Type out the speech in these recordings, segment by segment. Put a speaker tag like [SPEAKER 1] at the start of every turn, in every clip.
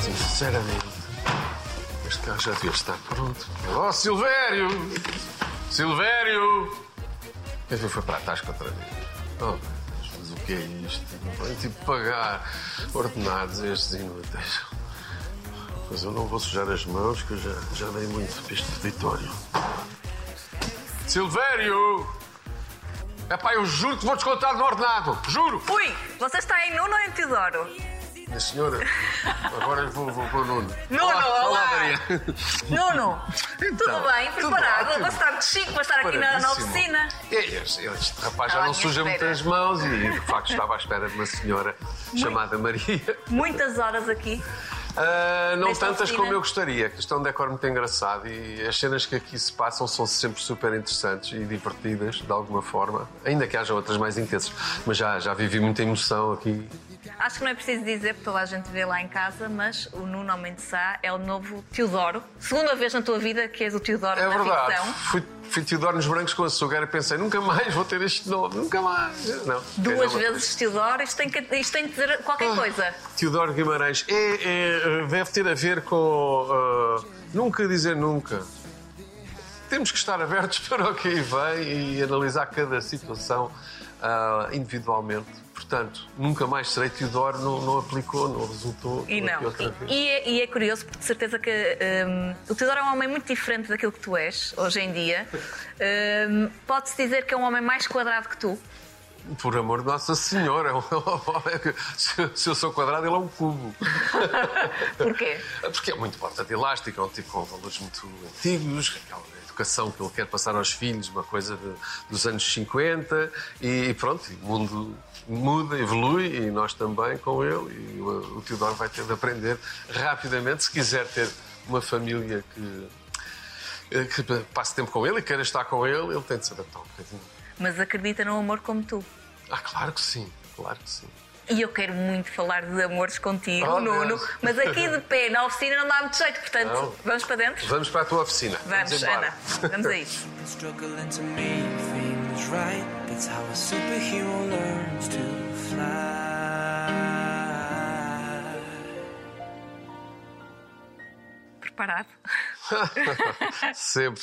[SPEAKER 1] Sinceramente, este carro já devia estar pronto. Oh, Silvério! Silvério! Quer dizer, foi para a tasca outra vez. Oh, mas o que é isto? Vai tipo pagar ordenados estes inúteis. Mas eu não vou sujar as mãos, que eu já, já dei muito para este peditório. Silvério! É pá, eu juro que vou descontar do ordenado. Juro!
[SPEAKER 2] Ui, você está em Nuno ou em Teodoro?
[SPEAKER 1] Minha senhora, agora vou, vou para o Nuno.
[SPEAKER 2] Nuno,
[SPEAKER 1] olá,
[SPEAKER 2] olá.
[SPEAKER 1] Maria.
[SPEAKER 2] Nuno,
[SPEAKER 1] Então,
[SPEAKER 2] tudo bem?
[SPEAKER 1] tudo
[SPEAKER 2] Preparado?
[SPEAKER 1] ótimo.
[SPEAKER 2] Você está muito chique para estar aqui na, na oficina.
[SPEAKER 1] É, Este, este rapaz já não suja
[SPEAKER 2] espera.
[SPEAKER 1] muitas mãos e, de facto, estava à espera de uma senhora chamada Maria.
[SPEAKER 2] Muitas horas aqui.
[SPEAKER 1] Ah, não
[SPEAKER 2] Nesta
[SPEAKER 1] tantas
[SPEAKER 2] oficina.
[SPEAKER 1] como eu gostaria, que isto é um decor muito engraçado e as cenas que aqui se passam são sempre super interessantes e divertidas, de alguma forma, ainda que haja outras mais intensas. Mas já, já vivi muita emoção aqui.
[SPEAKER 2] Acho que não é preciso dizer, porque toda a gente vê lá em casa, mas o Nuno Almeida Sá é o novo Teodoro. Segunda vez na tua vida que és o Teodoro
[SPEAKER 1] É
[SPEAKER 2] na
[SPEAKER 1] verdade.
[SPEAKER 2] ficção.
[SPEAKER 1] Fui, fui Teodoro nos brancos com açúcar e pensei, nunca mais vou ter este nome, nunca mais. Não,
[SPEAKER 2] Duas vezes Teodoro, isto tem, que, isto tem que dizer qualquer
[SPEAKER 1] Ah.
[SPEAKER 2] coisa.
[SPEAKER 1] Teodoro Guimarães é, é, deve ter a ver com ah, nunca dizer nunca. Temos que estar abertos para o que aí vem e analisar cada situação ah, individualmente. Portanto, nunca mais serei Teodoro, não, não aplicou, não resultou.
[SPEAKER 2] E não. E, é, e é curioso, porque de certeza que hum, o Teodoro é um homem muito diferente daquilo que tu és hoje em dia. Hum, Pode-se dizer que é um homem mais quadrado que tu.
[SPEAKER 1] Por amor de Nossa Senhora, é um se, eu sou quadrado, ele é um cubo.
[SPEAKER 2] Porquê?
[SPEAKER 1] Porque é muito porta de elástico, é um tipo com valores muito antigos, aquela educação que ele quer passar aos filhos, uma coisa de- dos anos 50, e pronto, e o mundo muda, evolui, e nós também com ele, e o, o Teodoro vai ter de aprender rapidamente, se quiser ter uma família que, eh, que passe tempo com ele e queira estar com ele, ele tem de se adaptar um bocadinho.
[SPEAKER 2] Mas acredita no amor como tu.
[SPEAKER 1] Ah, claro que sim, claro que sim.
[SPEAKER 2] E eu quero muito falar de amores contigo,
[SPEAKER 1] Oh,
[SPEAKER 2] Nuno,
[SPEAKER 1] Deus.
[SPEAKER 2] mas aqui de pé na oficina não dá muito jeito, portanto,
[SPEAKER 1] Não.
[SPEAKER 2] vamos para dentro?
[SPEAKER 1] Vamos para a tua oficina.
[SPEAKER 2] Vamos,
[SPEAKER 1] embora.
[SPEAKER 2] Ana, vamos a isso. Preparado?
[SPEAKER 1] Sempre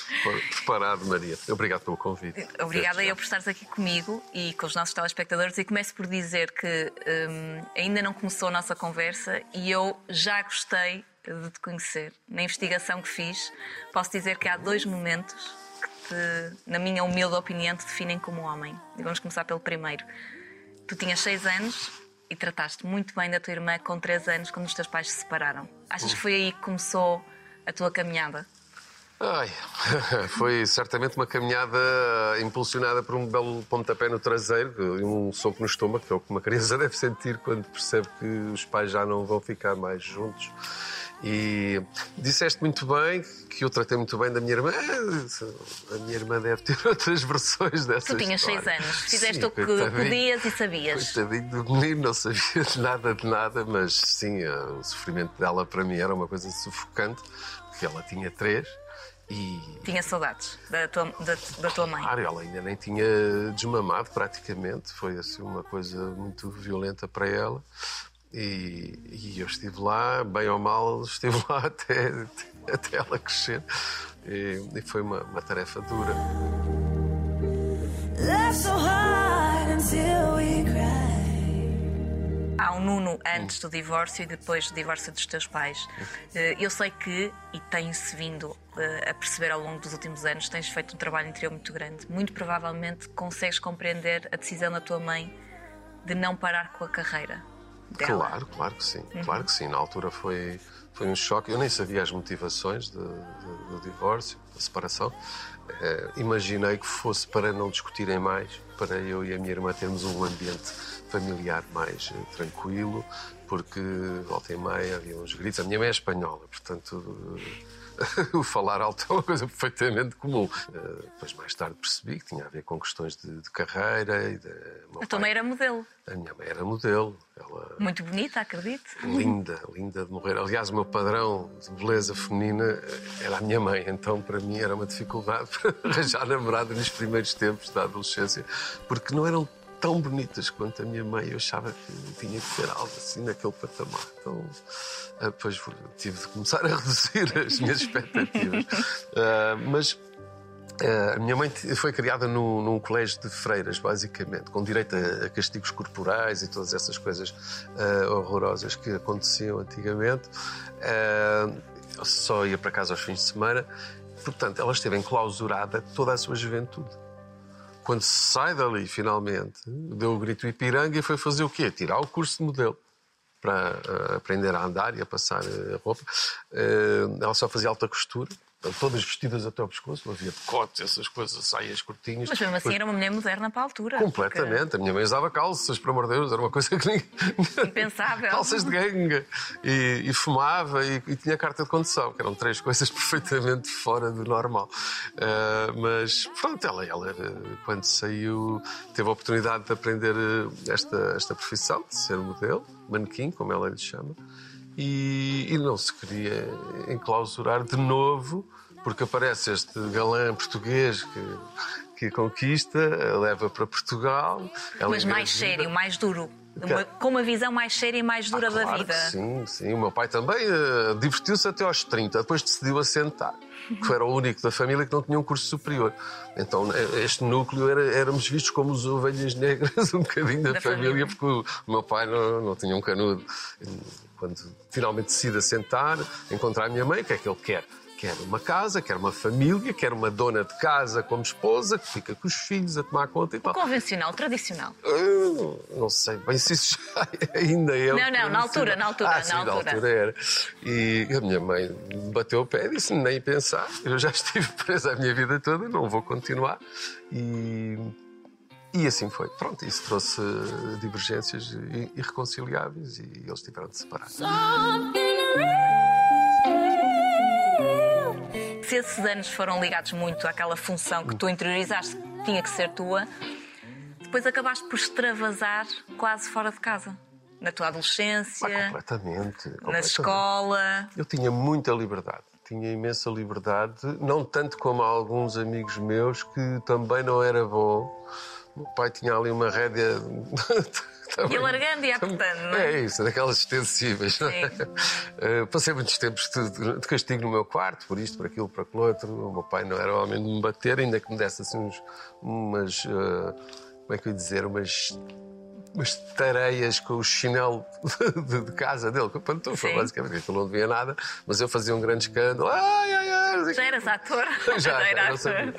[SPEAKER 1] preparado, Maria. Obrigado pelo convite.
[SPEAKER 2] Obrigada eu por estares aqui comigo e com os nossos telespectadores. E começo por dizer que hum, ainda não começou a nossa conversa e eu já gostei de te conhecer. Na investigação que fiz, posso dizer que há dois momentos que, te, na minha humilde opinião, te definem como homem. E vamos começar pelo primeiro. Tu tinhas seis anos e trataste muito bem da tua irmã com três anos quando os teus pais se separaram. Achas que foi aí que começou a tua caminhada?
[SPEAKER 1] Ai, foi certamente uma caminhada impulsionada por um belo pontapé no traseiro e um soco no estômago, que é o que uma criança deve sentir quando percebe que os pais já não vão ficar mais juntos. E disseste muito bem que eu tratei muito bem da minha irmã. A minha irmã deve ter outras versões dessa
[SPEAKER 2] Tu tinhas seis
[SPEAKER 1] história.
[SPEAKER 2] anos, fizeste
[SPEAKER 1] Sim,
[SPEAKER 2] o que podias e sabias.
[SPEAKER 1] Coitadinho do menino, não sabia de nada de nada, mas sim, eh, o sofrimento dela para mim era uma coisa sufocante, porque ela tinha três e.
[SPEAKER 2] Tinha saudades da tua, da, da tua mãe.
[SPEAKER 1] Claro, ela ainda nem tinha desmamado praticamente, foi assim uma coisa muito violenta para ela. E, e eu estive lá, bem ou mal, estive lá até, até ela crescer. E, e foi uma, uma tarefa dura.
[SPEAKER 3] Laugh so hard until we cry.
[SPEAKER 2] Há um Nuno antes do divórcio e depois do divórcio dos teus pais. Eh, Eu sei que, e tem-se vindo eh, a perceber ao longo dos últimos anos, tens feito um trabalho interior muito grande. Muito provavelmente consegues compreender a decisão da tua mãe de não parar com a carreira. Dela.
[SPEAKER 1] Claro, claro que sim, claro que sim. Na altura foi, foi um choque. Eu nem sabia as motivações de- de- do divórcio, da separação. Eh, imaginei que fosse para não discutirem mais, para eu e a minha irmã termos um ambiente familiar mais eh, tranquilo, porque volta e meia havia uns gritos. A minha mãe é espanhola, portanto. o falar alto é uma coisa perfeitamente comum. Eh, depois, mais tarde, percebi que tinha a ver com questões de, de carreira e de.
[SPEAKER 2] A tua mãe era modelo.
[SPEAKER 1] A minha mãe era modelo. Ela
[SPEAKER 2] Muito bonita, acredito.
[SPEAKER 1] linda, linda de morrer. Aliás, o meu padrão de beleza feminina era a minha mãe, então para mim era uma dificuldade para arranjar namorada nos primeiros tempos da adolescência, porque não eram tão bonitas quanto a minha mãe. Eu achava que tinha que ter algo assim naquele patamar. Então, ah, depois tive de começar a reduzir as minhas expectativas. Ah, mas ah, a minha mãe foi criada num, num colégio de freiras, basicamente, com direito a, a castigos corporais e todas essas coisas ah, horrorosas que aconteciam antigamente. Eu só ia para casa aos fins de semana. Portanto, ela esteve enclausurada toda a sua juventude. Quando sai dali, finalmente, deu o grito Ipiranga e foi fazer o quê? Tirar o curso de modelo para ah, aprender a andar e a passar ah, roupa. Ah, ela só fazia alta costura, todas vestidas até ao pescoço, não havia decotes, essas coisas, saias curtinhas.
[SPEAKER 2] Mas mesmo assim era uma mulher moderna para a altura.
[SPEAKER 1] Completamente. A minha mãe usava calças, por amor de Deus, era uma coisa que ninguém.
[SPEAKER 2] Impensável.
[SPEAKER 1] calças de ganga. E, e fumava e, e tinha carta de condução, que eram três coisas perfeitamente fora do normal. Ah, mas pronto, ela, ela era- quando saiu, teve a oportunidade de aprender eh, esta, esta profissão, de ser modelo, manequim, como ela lhe chama, e, e não se queria enclausurar de novo, porque aparece este galã português que, que a conquista, a leva para Portugal.
[SPEAKER 2] Mas mais sério, mais duro. Uma- com uma visão mais séria e mais dura
[SPEAKER 1] Ah,
[SPEAKER 2] da
[SPEAKER 1] claro
[SPEAKER 2] vida.
[SPEAKER 1] que sim, sim. O meu pai também eh, divertiu-se até aos 30, depois decidiu assentar, que era o único da família que não tinha um curso superior. Então, eh, este núcleo era, éramos vistos como os ovelhas negras, um bocadinho da,
[SPEAKER 2] Da
[SPEAKER 1] família,
[SPEAKER 2] família.
[SPEAKER 1] porque o meu pai não, não tinha um canudo. Quando finalmente decide assentar, encontrar a minha mãe, o que é que ele quer? Quer uma casa, quer uma família, quer uma dona de casa como esposa, que fica com os filhos a tomar conta e tal.
[SPEAKER 2] Convencional, tradicional.
[SPEAKER 1] Eu não sei bem se isso já ainda é.
[SPEAKER 2] Não, não, na altura, na altura,
[SPEAKER 1] Ah,
[SPEAKER 2] na
[SPEAKER 1] sim, na
[SPEAKER 2] altura.
[SPEAKER 1] altura era. E a minha mãe bateu o pé e disse: nem pensar, eu já estive presa a minha vida toda, não vou continuar. E. E assim foi. Pronto, isso trouxe divergências irreconciliáveis e eles tiveram de separar.
[SPEAKER 2] Se esses anos foram ligados muito àquela função que tu interiorizaste que tinha que ser tua, depois acabaste por extravasar quase fora de casa. Na tua
[SPEAKER 1] Ah,
[SPEAKER 2] adolescência,
[SPEAKER 1] completamente,
[SPEAKER 2] na
[SPEAKER 1] completamente.
[SPEAKER 2] escola.
[SPEAKER 1] Eu tinha muita liberdade, tinha imensa liberdade, não tanto como alguns amigos meus que também não era bom. O meu pai tinha ali uma rédea. também-
[SPEAKER 2] E alargando e apertando, não é?
[SPEAKER 1] É isso, daquelas extensíveis. é? Eh, passei muitos tempos de, de castigo no meu quarto, por isto, por aquilo, por aquilo outro. O meu pai não era homem de me bater, ainda que me desse assim uns, umas. eh, como é que eu ia dizer? Umas umas tareias com o chinelo de, de casa dele, com a pantufa, basicamente, aquilo não devia nada, mas eu fazia um grande escândalo. Ai, ai, ai. o
[SPEAKER 2] Já eras ator?
[SPEAKER 1] Já, já,
[SPEAKER 2] ator.
[SPEAKER 1] sabia.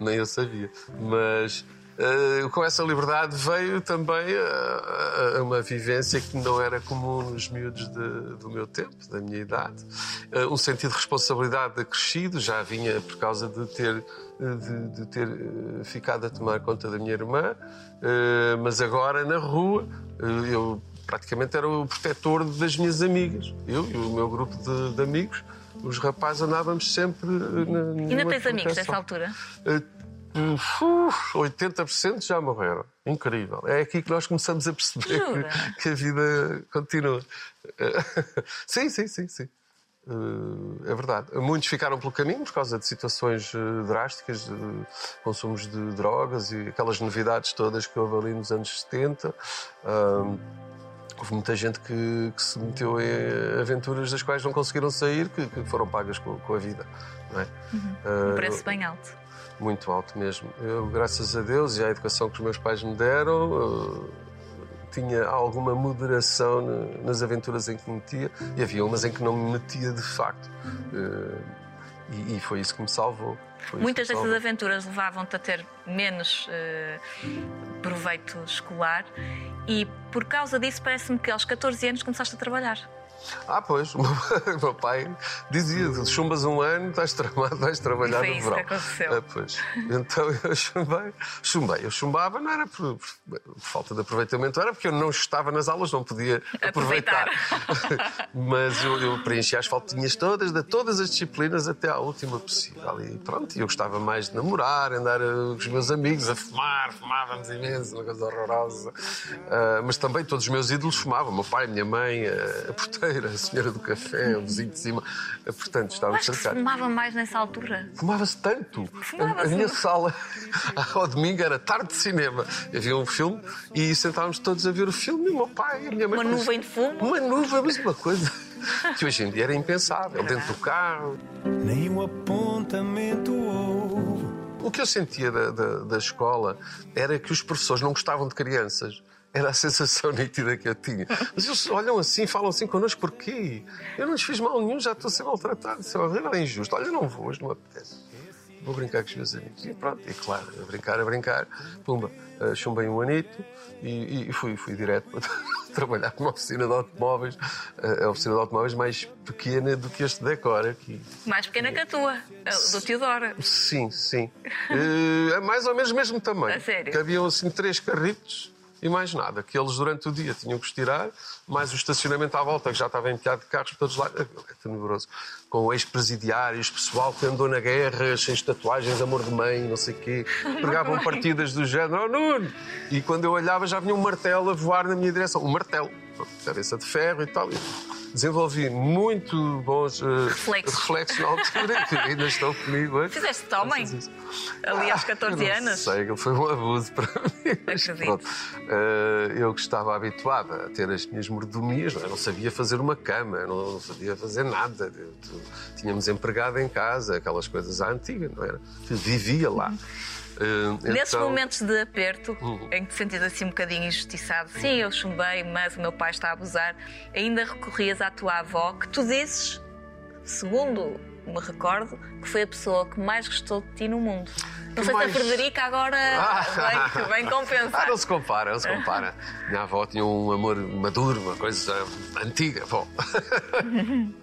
[SPEAKER 1] Nem eu sabia. Mas eh, com essa liberdade veio também a, a- a uma vivência que não era comum nos miúdos de- do meu tempo, da minha idade. Eh, um sentido de responsabilidade acrescido, já vinha por causa de ter, de, de ter eh, ficado a tomar conta da minha irmã, eh, mas agora na rua eu praticamente era o protetor das minhas amigas. Eu e o meu grupo de, de amigos. Os rapazes andávamos sempre na,
[SPEAKER 2] Ainda tens amigos dessa altura?
[SPEAKER 1] Uh, uf, 80% já morreram. Incrível. É aqui que nós começamos a perceber que, que a vida continua. Sim, sim, sim, sim. Uh, é verdade. Muitos ficaram pelo caminho por causa de situações uh, drásticas, de consumos de drogas e aquelas novidades todas que houve ali nos anos 70. Um, Houve muita gente que, que se meteu em aventuras das quais não conseguiram sair, que, que foram pagas com, com a vida. Não é?
[SPEAKER 2] Um
[SPEAKER 1] Uh,
[SPEAKER 2] preço bem alto.
[SPEAKER 1] Muito alto mesmo. Eu, graças a Deus e à educação que os meus pais me deram, eh, tinha alguma moderação na- nas aventuras em que me metia e havia umas em que não me metia de facto. Eh, e, e foi isso que me salvou.
[SPEAKER 2] Muitas
[SPEAKER 1] me
[SPEAKER 2] dessas
[SPEAKER 1] salvou.
[SPEAKER 2] aventuras levavam-te a ter menos eh, proveito escolar e por causa disso parece-me que aos 14 anos começaste a trabalhar.
[SPEAKER 1] Ah, pois, o meu, pai dizia: chumbas um ano, estás tramado, vais trabalhar
[SPEAKER 2] foi
[SPEAKER 1] no
[SPEAKER 2] isso
[SPEAKER 1] verão.
[SPEAKER 2] que aconteceu.
[SPEAKER 1] Ah, pois. Então eu chumbei. Chumbei. Eu chumbava, não era por, por- falta de aproveitamento, era porque eu não estava nas aulas, não podia aproveitar.
[SPEAKER 2] Aproveitar.
[SPEAKER 1] Mas eu, eu preenchi as faltinhas todas, de todas as disciplinas, até à última possível. E pronto, eu gostava mais de namorar, andar com os meus amigos, a fumar, fumávamos imenso, uma coisa horrorosa. Ah, mas também todos os meus ídolos fumavam, meu pai, minha mãe, ah, portanto. A senhora do café, o vizinho de cima. Portanto, estávamos cercados.
[SPEAKER 2] fumava mais nessa altura.
[SPEAKER 1] Fumava-se tanto. A, a
[SPEAKER 2] Fumava-se.
[SPEAKER 1] minha sala ao domingo era tarde de cinema. Havia um filme e sentávamos todos a ver o filme. E o meu pai e a minha mãe.
[SPEAKER 2] Uma nuvem de fumo?
[SPEAKER 1] Uma nuvem, mas uma coisa que hoje em dia era impensável. Dentro do carro.
[SPEAKER 4] Nem o apontamento houve.
[SPEAKER 1] O que eu sentia da, da, da escola era que os professores não gostavam de crianças. Era a sensação nítida que eu tinha. Mas eles olham assim, falam assim connosco, porquê? Eu não lhes fiz mal nenhum, já estou a ser maltratado. Isso é horrível, é injusto. Olha, não vou, hoje não apetece. Vou brincar com os meus amigos. E pronto, e claro, a brincar, a brincar. Pumba, uh, chumbei um anito e, e fui, fui direto para trabalhar numa oficina de automóveis. Uh, a oficina de automóveis mais pequena do que este decor aqui.
[SPEAKER 2] Mais pequena que a tua, do Teodoro.
[SPEAKER 1] Sim, sim. É mais ou menos o mesmo tamanho.
[SPEAKER 2] A sério?
[SPEAKER 1] Cabiam assim três carritos e mais nada. Que eles durante o dia tinham que estirar, mais o estacionamento à volta, que já estava empilhado de carros por todos lá. É tenebroso. Com ex-presidiários, pessoal que andou na guerra, sem tatuagens, amor de mãe, não sei o quê. Pregavam partidas do género, oh Nuno! E quando eu olhava já vinha um martelo a voar na minha direção. Um martelo. Cabeça de ferro e tal. E desenvolvi muito bons eh,
[SPEAKER 2] Reflexos.
[SPEAKER 1] reflexos na altura, que ainda estão comigo hoje.
[SPEAKER 2] Fizeste
[SPEAKER 1] isso.
[SPEAKER 2] Ali aos 14
[SPEAKER 1] Eu
[SPEAKER 2] anos?
[SPEAKER 1] Não sei, foi um abuso para mim. Mas pronto. Eh, eu que estava habituada a ter as minhas mordomias, não, é? não sabia fazer uma cama, não sabia fazer nada. Eu- tu- tínhamos empregado em casa, aquelas coisas à antiga, não era? Vivia lá. Eh,
[SPEAKER 2] Nesses
[SPEAKER 1] então-
[SPEAKER 2] momentos de aperto,
[SPEAKER 1] Uhum.
[SPEAKER 2] em que te sentias assim um bocadinho injustiçado, sim, eu chumbei, mas o meu pai está a abusar, ainda recorrias à tua avó, que tu dizes, segundo me recordo, que foi a pessoa que mais gostou de ti no mundo. Não sei
[SPEAKER 1] mais?
[SPEAKER 2] se a Frederica agora vem, vem
[SPEAKER 1] Ah,
[SPEAKER 2] compensar.
[SPEAKER 1] não se compara, não se compara. Minha avó tinha um amor maduro, uma coisa antiga. Bom.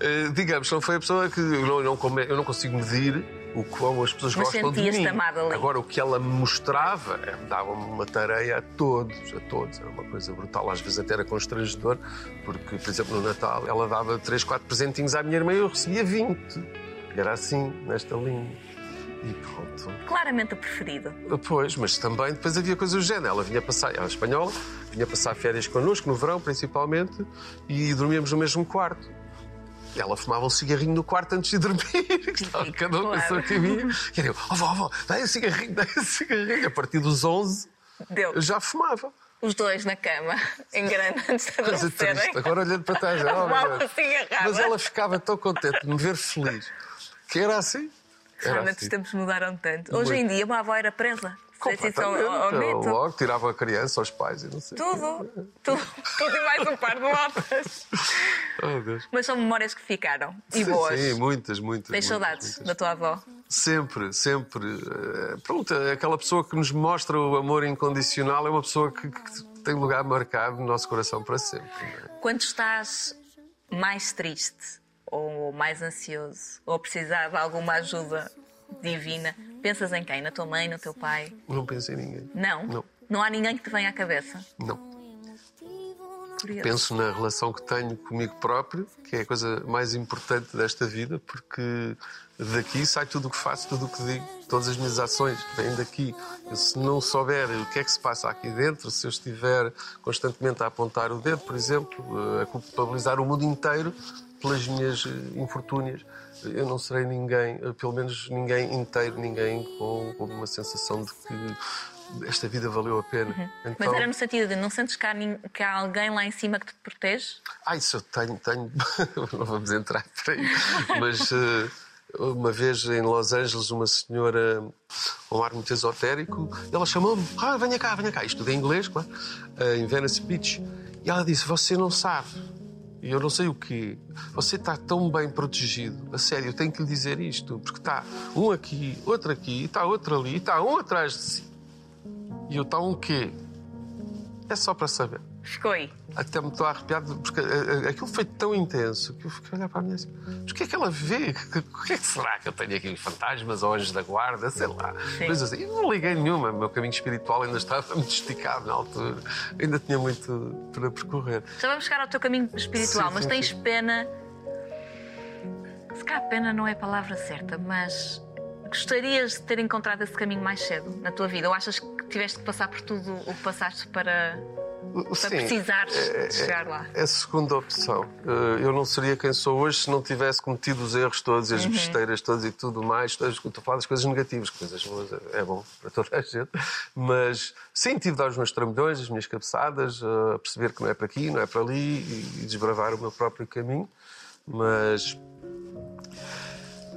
[SPEAKER 1] Eh, Digamos, não foi a pessoa que eu não, eu não consigo medir o quão as pessoas
[SPEAKER 2] Mas
[SPEAKER 1] gostam de mim.
[SPEAKER 2] amada ali.
[SPEAKER 1] Agora, o que ela me mostrava eh, dava-me uma tarefa a todos, a todos. Era uma coisa brutal. Às vezes até era constrangedor, porque, por exemplo, no Natal ela dava 3, 4 presentinhos à minha irmã e eu recebia 20. E era assim, nesta linha. E pronto.
[SPEAKER 2] Claramente o preferido.
[SPEAKER 1] Pois, mas também depois havia coisas do género. Ela vinha passar, ela é espanhola, vinha passar férias connosco, no verão principalmente, e dormíamos no mesmo quarto. Ela fumava um cigarrinho no quarto antes de dormir. que estava cada um com a sua
[SPEAKER 2] Claro.
[SPEAKER 1] caminha. E eu, oh, vó, vó, dá um cigarrinho, dá um cigarrinho. A partir dos 11,
[SPEAKER 2] Deu.
[SPEAKER 1] eu já fumava.
[SPEAKER 2] Os dois na cama, em grande, antes de adormecerem.
[SPEAKER 1] Agora olhando para trás, oh, mas ela ficava tão contente de me ver feliz que era assim. Era
[SPEAKER 2] Realmente
[SPEAKER 1] assim.
[SPEAKER 2] os tempos mudaram tanto. Hoje em dia, uma avó era presa.
[SPEAKER 1] Completamente.
[SPEAKER 2] neto.
[SPEAKER 1] Logo tirava a criança aos pais e não sei.
[SPEAKER 2] Tudo, tudo, tudo e mais um par de latas.
[SPEAKER 1] Oh, Deus.
[SPEAKER 2] Mas são memórias que ficaram. E
[SPEAKER 1] Sim,
[SPEAKER 2] boas.
[SPEAKER 1] Sim, muitas, muitas.
[SPEAKER 2] Tens saudades
[SPEAKER 1] muitas.
[SPEAKER 2] da tua avó?
[SPEAKER 1] Sempre, sempre. Eh, Pronto, é aquela pessoa que nos mostra o amor incondicional é uma pessoa que, que tem lugar marcado no nosso coração para sempre. é?
[SPEAKER 2] Quando estás mais triste, ou mais ansioso, ou precisar de alguma ajuda divina, pensas em quem? Na tua mãe, no teu pai?
[SPEAKER 1] Não penso em ninguém.
[SPEAKER 2] Não?
[SPEAKER 1] Não.
[SPEAKER 2] há ninguém que te venha à cabeça?
[SPEAKER 1] Não.
[SPEAKER 2] Curioso.
[SPEAKER 1] Penso na relação que tenho comigo próprio, que é a coisa mais importante desta vida, porque daqui sai tudo o que faço, tudo o que digo, todas as minhas ações vêm daqui. Eu, se não souber o que é que se passa aqui dentro, se eu estiver constantemente a apontar o dedo, por exemplo, eh, a culpabilizar o mundo inteiro pelas minhas eh, infortúnias, eu não serei ninguém, pelo menos ninguém inteiro, ninguém com, com uma sensação de que esta vida valeu a pena.
[SPEAKER 2] Mas
[SPEAKER 1] Então-
[SPEAKER 2] era no sentido de não sentes que há, que há alguém lá em cima que te protege?
[SPEAKER 1] Ah, isso eu tenho, tenho. Não vamos entrar por aí. Mas eh, uma vez em Los Angeles, uma senhora um ar muito esotérico, ela chamou-me: ah, venha cá, venha cá. Isto tudo em inglês, claro, eh, em Venice Beach. E ela disse: Você não sabe. E eu não sei o quê. Você está tão bem protegido. A sério, eu tenho que lhe dizer isto. Porque está um aqui, outro aqui, está outro ali, está um atrás de si. E eu está um quê? É só para saber.
[SPEAKER 2] Ficou aí.
[SPEAKER 1] Até me estou arrepiado, porque eh, eh, aquilo foi tão intenso que eu fiquei a olhar para a minha assim, mas o que é que ela vê? O que é que será que eu tenho aqui? Fantasmas ou anjos da guarda? Sei lá.
[SPEAKER 2] Sim.
[SPEAKER 1] Mas assim, eu não liguei nenhuma, o meu caminho espiritual ainda estava muito esticado na altura, ainda tinha muito para percorrer.
[SPEAKER 2] Já vamos chegar ao teu caminho espiritual,
[SPEAKER 1] Sim,
[SPEAKER 2] mas
[SPEAKER 1] sim,
[SPEAKER 2] tens pena. Se calhar pena não é a palavra certa, mas gostarias de ter encontrado esse caminho mais cedo na tua vida? Ou achas que tiveste que passar por tudo o que passaste para Para precisares de chegar lá.
[SPEAKER 1] É a segunda opção. Eh, Eu não seria quem sou hoje se não tivesse cometido os erros todos, e
[SPEAKER 2] Uhum.
[SPEAKER 1] as besteiras todas e tudo mais. Estou a falar das coisas negativas, coisas boas é bom para toda a gente. Mas sim, tive de dar os meus trambolhões, as minhas cabeçadas, a perceber que não é para aqui, não é para ali e desbravar o meu próprio caminho. Mas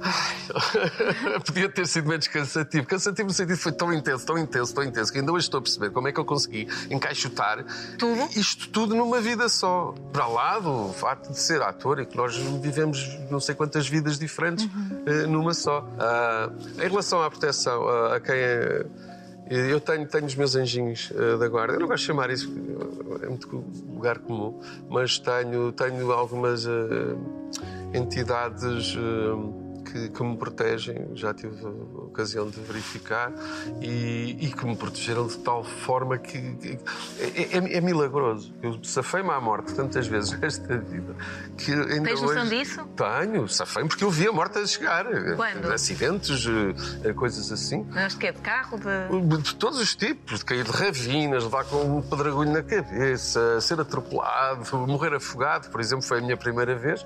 [SPEAKER 1] Podia ter sido menos cansativo. Cansativo no sentido foi tão intenso, tão intenso, tão intenso, que ainda hoje estou a perceber como é que eu consegui encaixotar
[SPEAKER 2] Tudo?
[SPEAKER 1] isto tudo numa vida só. Para lá do facto de ser ator e que nós vivemos não sei quantas vidas diferentes eh, numa só. Ah, em relação à proteção, ah, a quem é. Eu tenho, tenho os meus anjinhos eh, da guarda. Eu não gosto de chamar isso, é muito lugar comum, mas tenho, tenho algumas entidades que, que me protegem. Já tive a ocasião de verificar e, e que me protegeram de tal forma que, que- é, é- é milagroso. Eu safei-me à morte tantas vezes nesta vida que ainda
[SPEAKER 2] Tens noção
[SPEAKER 1] hoje...
[SPEAKER 2] disso?
[SPEAKER 1] Tenho, safei-me porque eu vi a morte a chegar.
[SPEAKER 2] Quando?
[SPEAKER 1] Acidentes, eh, coisas assim.
[SPEAKER 2] Mas que é de carro? De...
[SPEAKER 1] De todos os tipos, de cair de ravinas, levar com um pedragulho na cabeça, ser atropelado, morrer afogado, por exemplo, foi a minha primeira vez.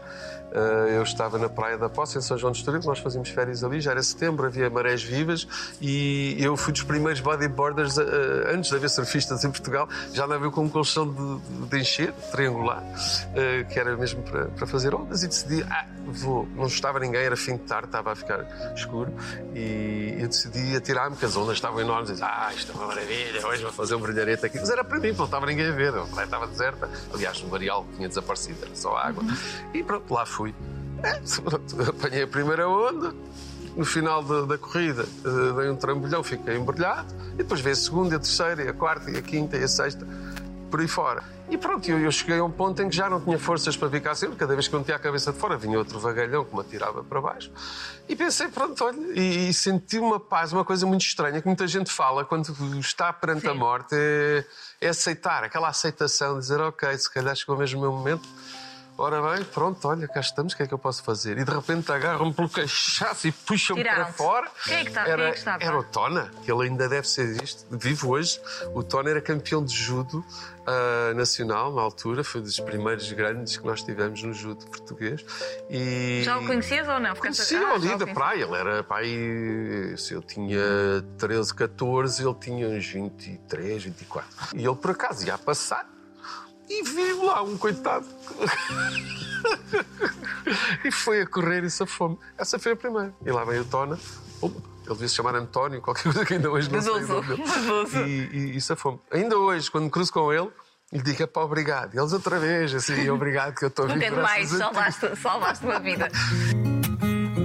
[SPEAKER 1] Eh, Eu estava na Praia da Poça, em São João de Estoril, nós fazíamos férias ali, já era setembro, havia marés vivas e eu fui dos primeiros bodyboarders, eh, antes de haver surfistas em Portugal, já eu com um colchão de, de encher, triangular, eh, que era mesmo para, para fazer ondas e decidi, ah, vou. Não estava ninguém, era fim de tarde, estava a ficar escuro e eu decidi atirar-me, porque as ondas estavam enormes. E disse, ah, isto é uma maravilha, hoje vou fazer um brilharete aqui. Mas era para mim, não estava ninguém a ver, a praia estava deserta. Aliás, o Marial tinha desaparecido, era só água. E pronto, lá fui. É, apanhei a primeira onda. No final da, da corrida, eh, dei um trambolhão, fiquei embrulhado. E depois veio a segunda, a terceira, a quarta, a quinta, e a sexta, por aí fora. E pronto, eu, eu cheguei a um ponto em que já não tinha forças para ficar sempre. Cada vez que eu metia a cabeça de fora, vinha outro vagalhão que me atirava para baixo. E pensei, pronto, olha, e, e senti uma paz, uma coisa muito estranha que muita gente fala quando está perante a
[SPEAKER 2] Sim.
[SPEAKER 1] morte, é, é aceitar, aquela aceitação, dizer, ok, se calhar chegou mesmo o meu momento. Ora bem, pronto, olha, cá estamos, o que é que eu posso fazer? E de repente agarram-me pelo cachaço e puxam-me para fora.
[SPEAKER 2] Quem é que quem
[SPEAKER 1] era,
[SPEAKER 2] é que estava?
[SPEAKER 1] era o Tona, que ele ainda deve ser isto, vivo hoje. O Tona era campeão de judo ah, nacional na altura, foi dos primeiros grandes que nós tivemos no judo português. E...
[SPEAKER 2] Já o conhecias ou não?
[SPEAKER 1] Conhecia
[SPEAKER 2] Ah,
[SPEAKER 1] ali da praia, ele era pai. Se eu tinha 13, 14, ele tinha uns 23, 24. E ele por acaso ia passar e viu lá um coitado. e foi a correr e safou-me. Essa foi a primeira. E lá veio o Tona. Opa, Ele devia se chamar António, qualquer coisa que ainda hoje não sei o nome dele. E, e, e safou-me. Ainda hoje, quando me cruzo com ele, lhe digo, é pá, obrigado. E eles outra vez, assim, obrigado que eu estou a
[SPEAKER 2] Nunca
[SPEAKER 1] vivo
[SPEAKER 2] é demais,
[SPEAKER 1] graças a ti."
[SPEAKER 2] salvaste, salvaste uma vida.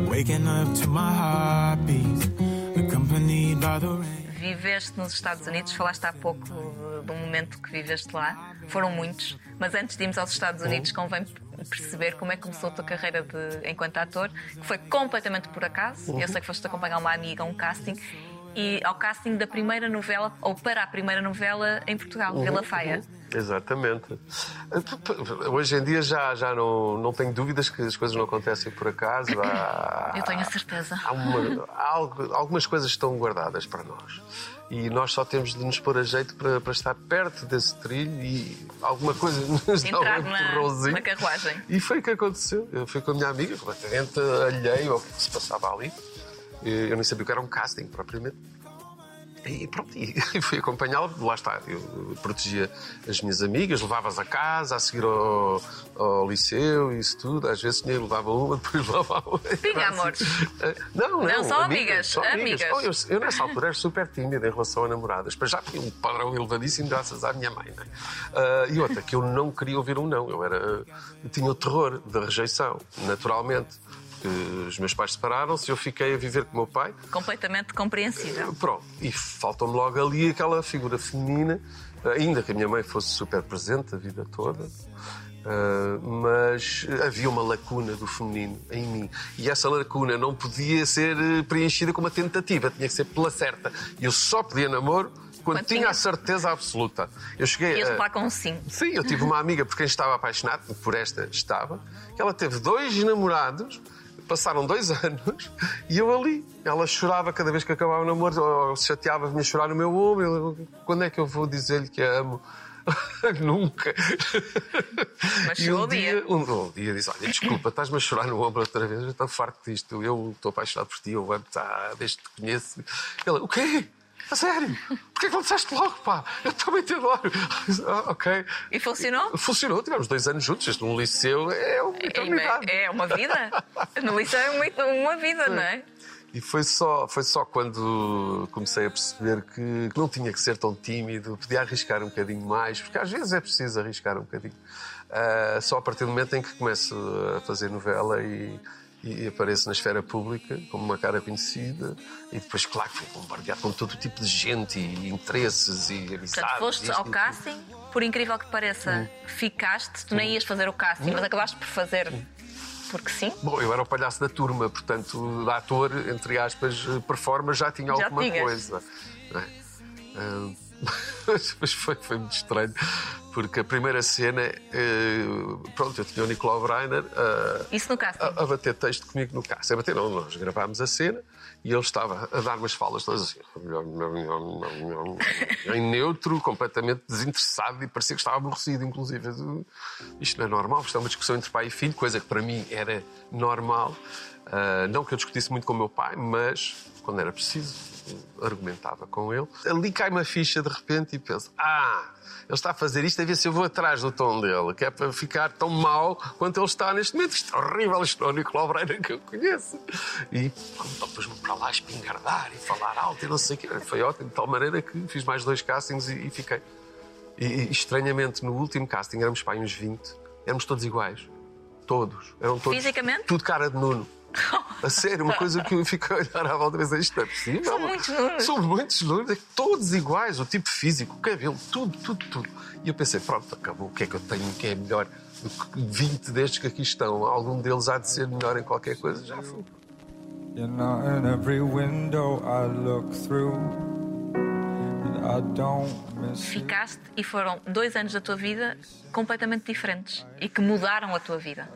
[SPEAKER 4] Waking up to my heartbeat, accompanied by the rain.
[SPEAKER 2] Viveste nos Estados Unidos, falaste há pouco de um momento que viveste lá. Foram muitos, mas antes de irmos aos Estados Unidos, convém perceber como é que começou a tua carreira de, enquanto ator, que foi completamente por acaso. Eu sei que foste acompanhar uma amiga a um casting. E ao casting da primeira novela, ou para a primeira novela em Portugal, Vila Faia.
[SPEAKER 1] Exatamente. Hoje em dia já, já não, não tenho dúvidas que as coisas não acontecem por acaso. Há,
[SPEAKER 2] Eu tenho a certeza.
[SPEAKER 1] há uma- há algo- algumas coisas estão guardadas para nós. E nós só temos de nos pôr a jeito para, para estar perto desse trilho e alguma coisa nos dá um
[SPEAKER 2] Entrar na,
[SPEAKER 1] empurrãozinho.
[SPEAKER 2] na carruagem.
[SPEAKER 1] E foi o que aconteceu. Eu fui com a minha amiga, completamente alheio ao que se passava ali. Eu nem sabia o que era um casting, propriamente. E pronto, e fui acompanhá-la, lá está, eu protegia as minhas amigas, levava-as a casa, a seguir ao, ao liceu isso tudo. Às vezes tinha, levava uma, depois levava a outra.
[SPEAKER 2] Pinga, amores.
[SPEAKER 1] Não, não,
[SPEAKER 2] Não, só amigas,
[SPEAKER 1] só
[SPEAKER 2] amigas.
[SPEAKER 1] Oh, eu, eu nessa altura era super tímida em relação a namoradas, mas já tinha um padrão elevadíssimo graças à minha mãe. Ah, e outra, que eu não queria ouvir um não, eu, era, eu tinha o terror da rejeição, naturalmente. Os meus pais separaram-se, eu fiquei a viver com o meu pai.
[SPEAKER 2] Completamente compreensível.
[SPEAKER 1] Pronto, e faltou-me logo ali aquela figura feminina, ainda que a minha mãe fosse super presente a vida toda, ah, mas havia uma lacuna do feminino em mim. E essa lacuna não podia ser eh, preenchida com uma tentativa, tinha que ser pela certa. E eu só pedia namoro quando,
[SPEAKER 2] Quando
[SPEAKER 1] tinha
[SPEAKER 2] tinha-
[SPEAKER 1] a certeza absoluta. Eu cheguei
[SPEAKER 2] Ias
[SPEAKER 1] a...
[SPEAKER 2] com um sim.
[SPEAKER 1] Sim, eu tive uma amiga por quem estava apaixonado, por esta estava, que ela teve dois namorados, passaram dois anos, e eu ali. Ela chorava cada vez que acabava o namoro, ou se chateava, vinha chorar no meu ombro. Quando é que eu vou dizer-lhe que a amo? Nunca.
[SPEAKER 2] Mas chegou
[SPEAKER 1] um
[SPEAKER 2] o dia.
[SPEAKER 1] Um, um dia disse: Olha, desculpa, estás-me a chorar no ombro outra vez, eu estou farto disto, eu estou apaixonado por ti, eu amo ah, desde que te conheço. Ele, o quê? A sério? Porquê que não disseste logo, pá? Eu também te adoro. Ah, ok.
[SPEAKER 2] E funcionou?
[SPEAKER 1] Funcionou, tivemos dois anos juntos. Este num liceu é uma eternidade.
[SPEAKER 2] É, é uma vida. No liceu é uma, uma vida, não é?
[SPEAKER 1] E foi só, foi só quando comecei a perceber que, que não tinha que ser tão tímido, podia arriscar um bocadinho mais, porque às vezes é preciso arriscar um bocadinho. Ah, só a partir do momento em que começo a fazer novela e, e apareço na esfera pública como uma cara conhecida, e depois, claro, fui bombardeado com todo tipo de gente e interesses e amizades.
[SPEAKER 2] Portanto, foste ao casting, por incrível que pareça, ficaste, tu nem ias fazer o casting, mas acabaste por fazer. Porque sim.
[SPEAKER 1] Bom, eu era o palhaço da turma, portanto, da ator, entre aspas, performa já tinha
[SPEAKER 2] Já
[SPEAKER 1] alguma
[SPEAKER 2] tinhas.
[SPEAKER 1] coisa. é? Ah, Mas foi, foi muito estranho, porque a primeira cena, eh, pronto, eu tinha o Nicolau Breiner
[SPEAKER 2] Isso no casting.
[SPEAKER 1] a, a bater texto comigo no carro. A bater, não, nós gravámos a cena e ele estava a dar umas falas todas assim, em neutro, completamente desinteressado e parecia que estava aborrecido, inclusive. Isto não é normal, isto é uma discussão entre pai e filho, coisa que para mim era normal. Ah, não que eu discutisse muito com o meu pai, mas quando era preciso, argumentava com ele. Ali cai uma ficha de repente e penso: ah, ele está a fazer isto a ver se eu vou atrás do tom dele, que é para ficar tão mau quanto ele está neste momento. Isto é horrível, isto é o Nicolau Breira que eu conheço. E depois-me para lá espingardar e falar alto e não sei o quê. Foi ótimo, de tal maneira que fiz mais dois castings e, e fiquei. E, e, estranhamente, no último casting éramos para aí uns 20, éramos todos iguais. Todos. Eram todos.
[SPEAKER 2] Fisicamente?
[SPEAKER 1] Tudo cara de Nuno. A sério, uma coisa que eu fico a olhar à volta e dizer isto não é possível.
[SPEAKER 2] São muitos Nunos.
[SPEAKER 1] São muitos Nunos, é que todos iguais, o tipo físico, o cabelo, tudo, tudo, tudo. E eu pensei, pronto, acabou, o que é que eu tenho que é melhor do que 20 destes que aqui estão? Algum deles há de ser melhor em qualquer coisa? Já fui.
[SPEAKER 5] You know, in every window I look through, and I don't miss you.
[SPEAKER 2] Ficaste e foram dois anos da tua vida completamente diferentes e que mudaram a tua vida.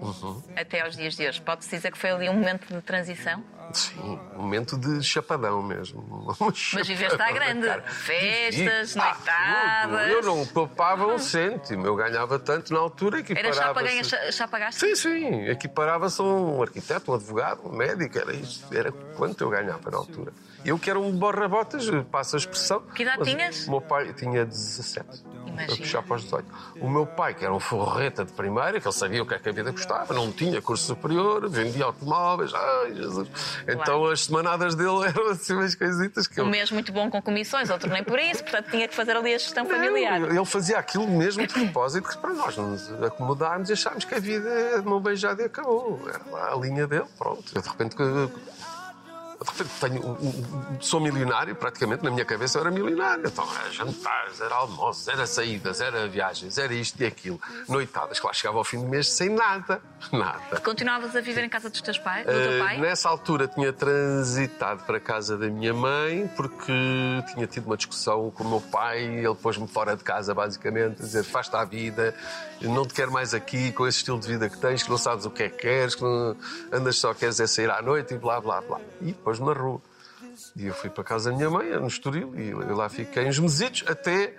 [SPEAKER 1] Uhum.
[SPEAKER 2] Até aos dias de hoje. Pode-se dizer que foi ali um momento de transição?
[SPEAKER 1] Sim, um momento de chapadão mesmo.
[SPEAKER 2] Mas viveste à grande. Festas, noitadas.
[SPEAKER 1] Eu não poupava um cêntimo. Eu ganhava tanto na altura que
[SPEAKER 2] Era chapa ganha,
[SPEAKER 1] parava-se-
[SPEAKER 2] cha- chapa gasta?
[SPEAKER 1] Sim, sim. Equiparava-se a um arquiteto, um advogado, um médico. Era isto. Era quanto eu ganhava na altura. Eu que era um borra-botas, passo a expressão.
[SPEAKER 2] Que idade tinhas?
[SPEAKER 1] O meu pai tinha 17.
[SPEAKER 2] Imagina.
[SPEAKER 1] Puxar para os 18. O meu pai, que era um forreta de primeira, que ele sabia o que é que a vida custava, não tinha curso superior, vendia automóveis. Ai, Jesus. Então as semanadas dele eram assim umas coisitas que eu.
[SPEAKER 2] Um mês muito bom com comissões, outro nem por isso, portanto tinha que fazer ali a gestão familiar.
[SPEAKER 1] Não, ele fazia aquilo mesmo de propósito que para nós nos acomodarmos e acharmos que a vida é de uma beijada e acabou. Era lá a linha dele, pronto. Eu de repente. Tenho, sou milionário, praticamente, na minha cabeça eu era milionário. Então era jantares, era almoços, era saídas, era viagens, era isto e aquilo. Noitadas, claro, chegava ao fim do mês sem nada. Nada.
[SPEAKER 2] Continuavas a viver em casa dos teus pais, do teu
[SPEAKER 1] Uh,
[SPEAKER 2] pai?
[SPEAKER 1] nessa altura tinha transitado para a casa da minha mãe porque tinha tido uma discussão com o meu pai e ele pôs-me fora de casa, basicamente, a dizer: faz-te à vida, não te quero mais aqui com esse estilo de vida que tens, que não sabes o que é que queres, que não- andas só queres é sair à noite e blá blá blá. E pôs-me na rua. E eu fui para a casa da minha mãe, no Estoril, e eu lá fiquei uns mesitos até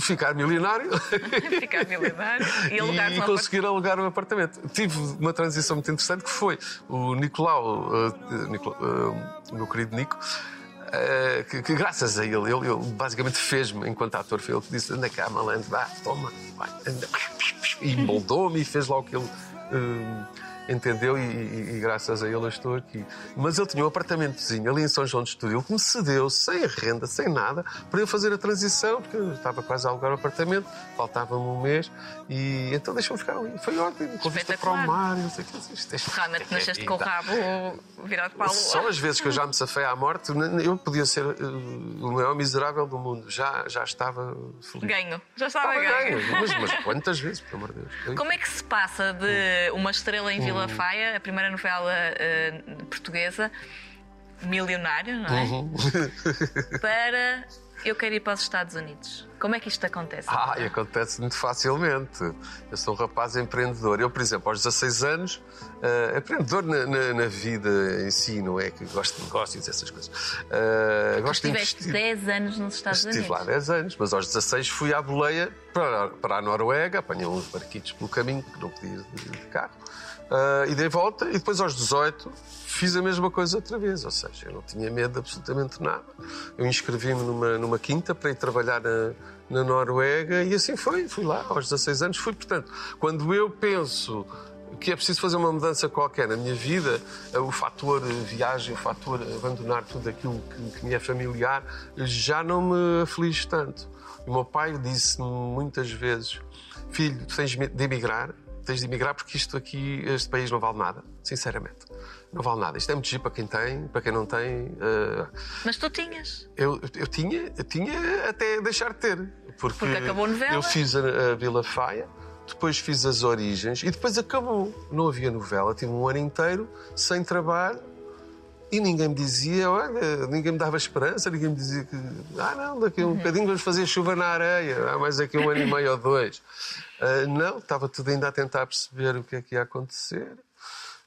[SPEAKER 1] ficar milionário.
[SPEAKER 2] Ficar milionário e alugar
[SPEAKER 1] e conseguir alugar um apartamento. Tive uma transição muito interessante que foi o Nicolau, uh, Nicolau, uh, o meu querido Nico, uh, que, que graças a ele, ele, ele basicamente fez-me, enquanto ator, foi ele que disse: anda cá, malandro, vá, toma, vai, anda. E moldou-me e fez lá o que ele. uh, Entendeu e, e- e graças a ele eu estou aqui. Mas ele tinha um apartamentozinho ali em São João de Estoril que me cedeu sem renda, sem nada, para eu fazer a transição, porque eu estava quase a alugar o apartamento, faltava-me um mês, e então deixou-me ficar ali. Foi ótimo, com vista para o mar, não sei o que. Isto é-
[SPEAKER 2] Realmente
[SPEAKER 1] é
[SPEAKER 2] nasceste com o rabo virado para a
[SPEAKER 1] Só
[SPEAKER 2] lua.
[SPEAKER 1] as vezes que eu já me safei à morte, eu podia ser uh, o maior miserável do mundo. Já, já estava feliz.
[SPEAKER 2] Ganho. Já estava
[SPEAKER 1] Estava
[SPEAKER 2] ganho.
[SPEAKER 1] ganho. Mas, mas quantas vezes, pelo amor de Deus?
[SPEAKER 2] Como é que se passa de uma estrela em. Vila Faia, a primeira novela eh, portuguesa, milionário, não é?
[SPEAKER 1] Uhum.
[SPEAKER 2] Para eu quero ir para os Estados Unidos. Como é que isto acontece?
[SPEAKER 1] Ah, acontece muito facilmente. Eu sou um rapaz empreendedor. Eu, por exemplo, aos 16 anos, eh, empreendedor na, na- na vida em si, não é? Que gosto de negócios, essas coisas. Eh, gosto de
[SPEAKER 2] Estiveste
[SPEAKER 1] investir.
[SPEAKER 2] 10 anos nos Estados
[SPEAKER 1] Estive
[SPEAKER 2] Unidos.
[SPEAKER 1] lá 10 anos, mas aos 16 fui à boleia para, para a Noruega, apanhei uns barquitos pelo caminho, que não podia ir de carro, ah, e dei volta, e depois aos 18 fiz a mesma coisa outra vez, ou seja, eu não tinha medo de absolutamente nada. Eu inscrevi-me numa, numa quinta para ir trabalhar na, na Noruega, e assim foi, fui lá, aos 16 anos fui. Portanto, quando eu penso que é preciso fazer uma mudança qualquer na minha vida, eh, o fator viagem, o fator abandonar tudo aquilo que, que me é familiar, já não me aflige tanto. O meu pai disse-me muitas vezes: Filho, tens de emigrar, tens de emigrar porque isto aqui, este país não vale nada, sinceramente. Não vale nada. Isto é muito giro para quem tem, para quem não tem. eh,
[SPEAKER 2] Mas tu tinhas.
[SPEAKER 1] eu, eu, tinha, eu tinha até deixar de ter. Porque,
[SPEAKER 2] Porque acabou a novela.
[SPEAKER 1] Eu fiz a, a Vila Faia, depois fiz as origens e depois acabou. Não havia novela. Tive um ano inteiro sem trabalho e ninguém me dizia, olha, ninguém me dava esperança, ninguém me dizia que, ah, não, daqui a
[SPEAKER 2] Uhum.
[SPEAKER 1] um bocadinho vamos fazer chuva na areia, ah, mais daqui a um ano e meio ou dois. Ah, não, estava tudo ainda a tentar perceber o que é que ia acontecer.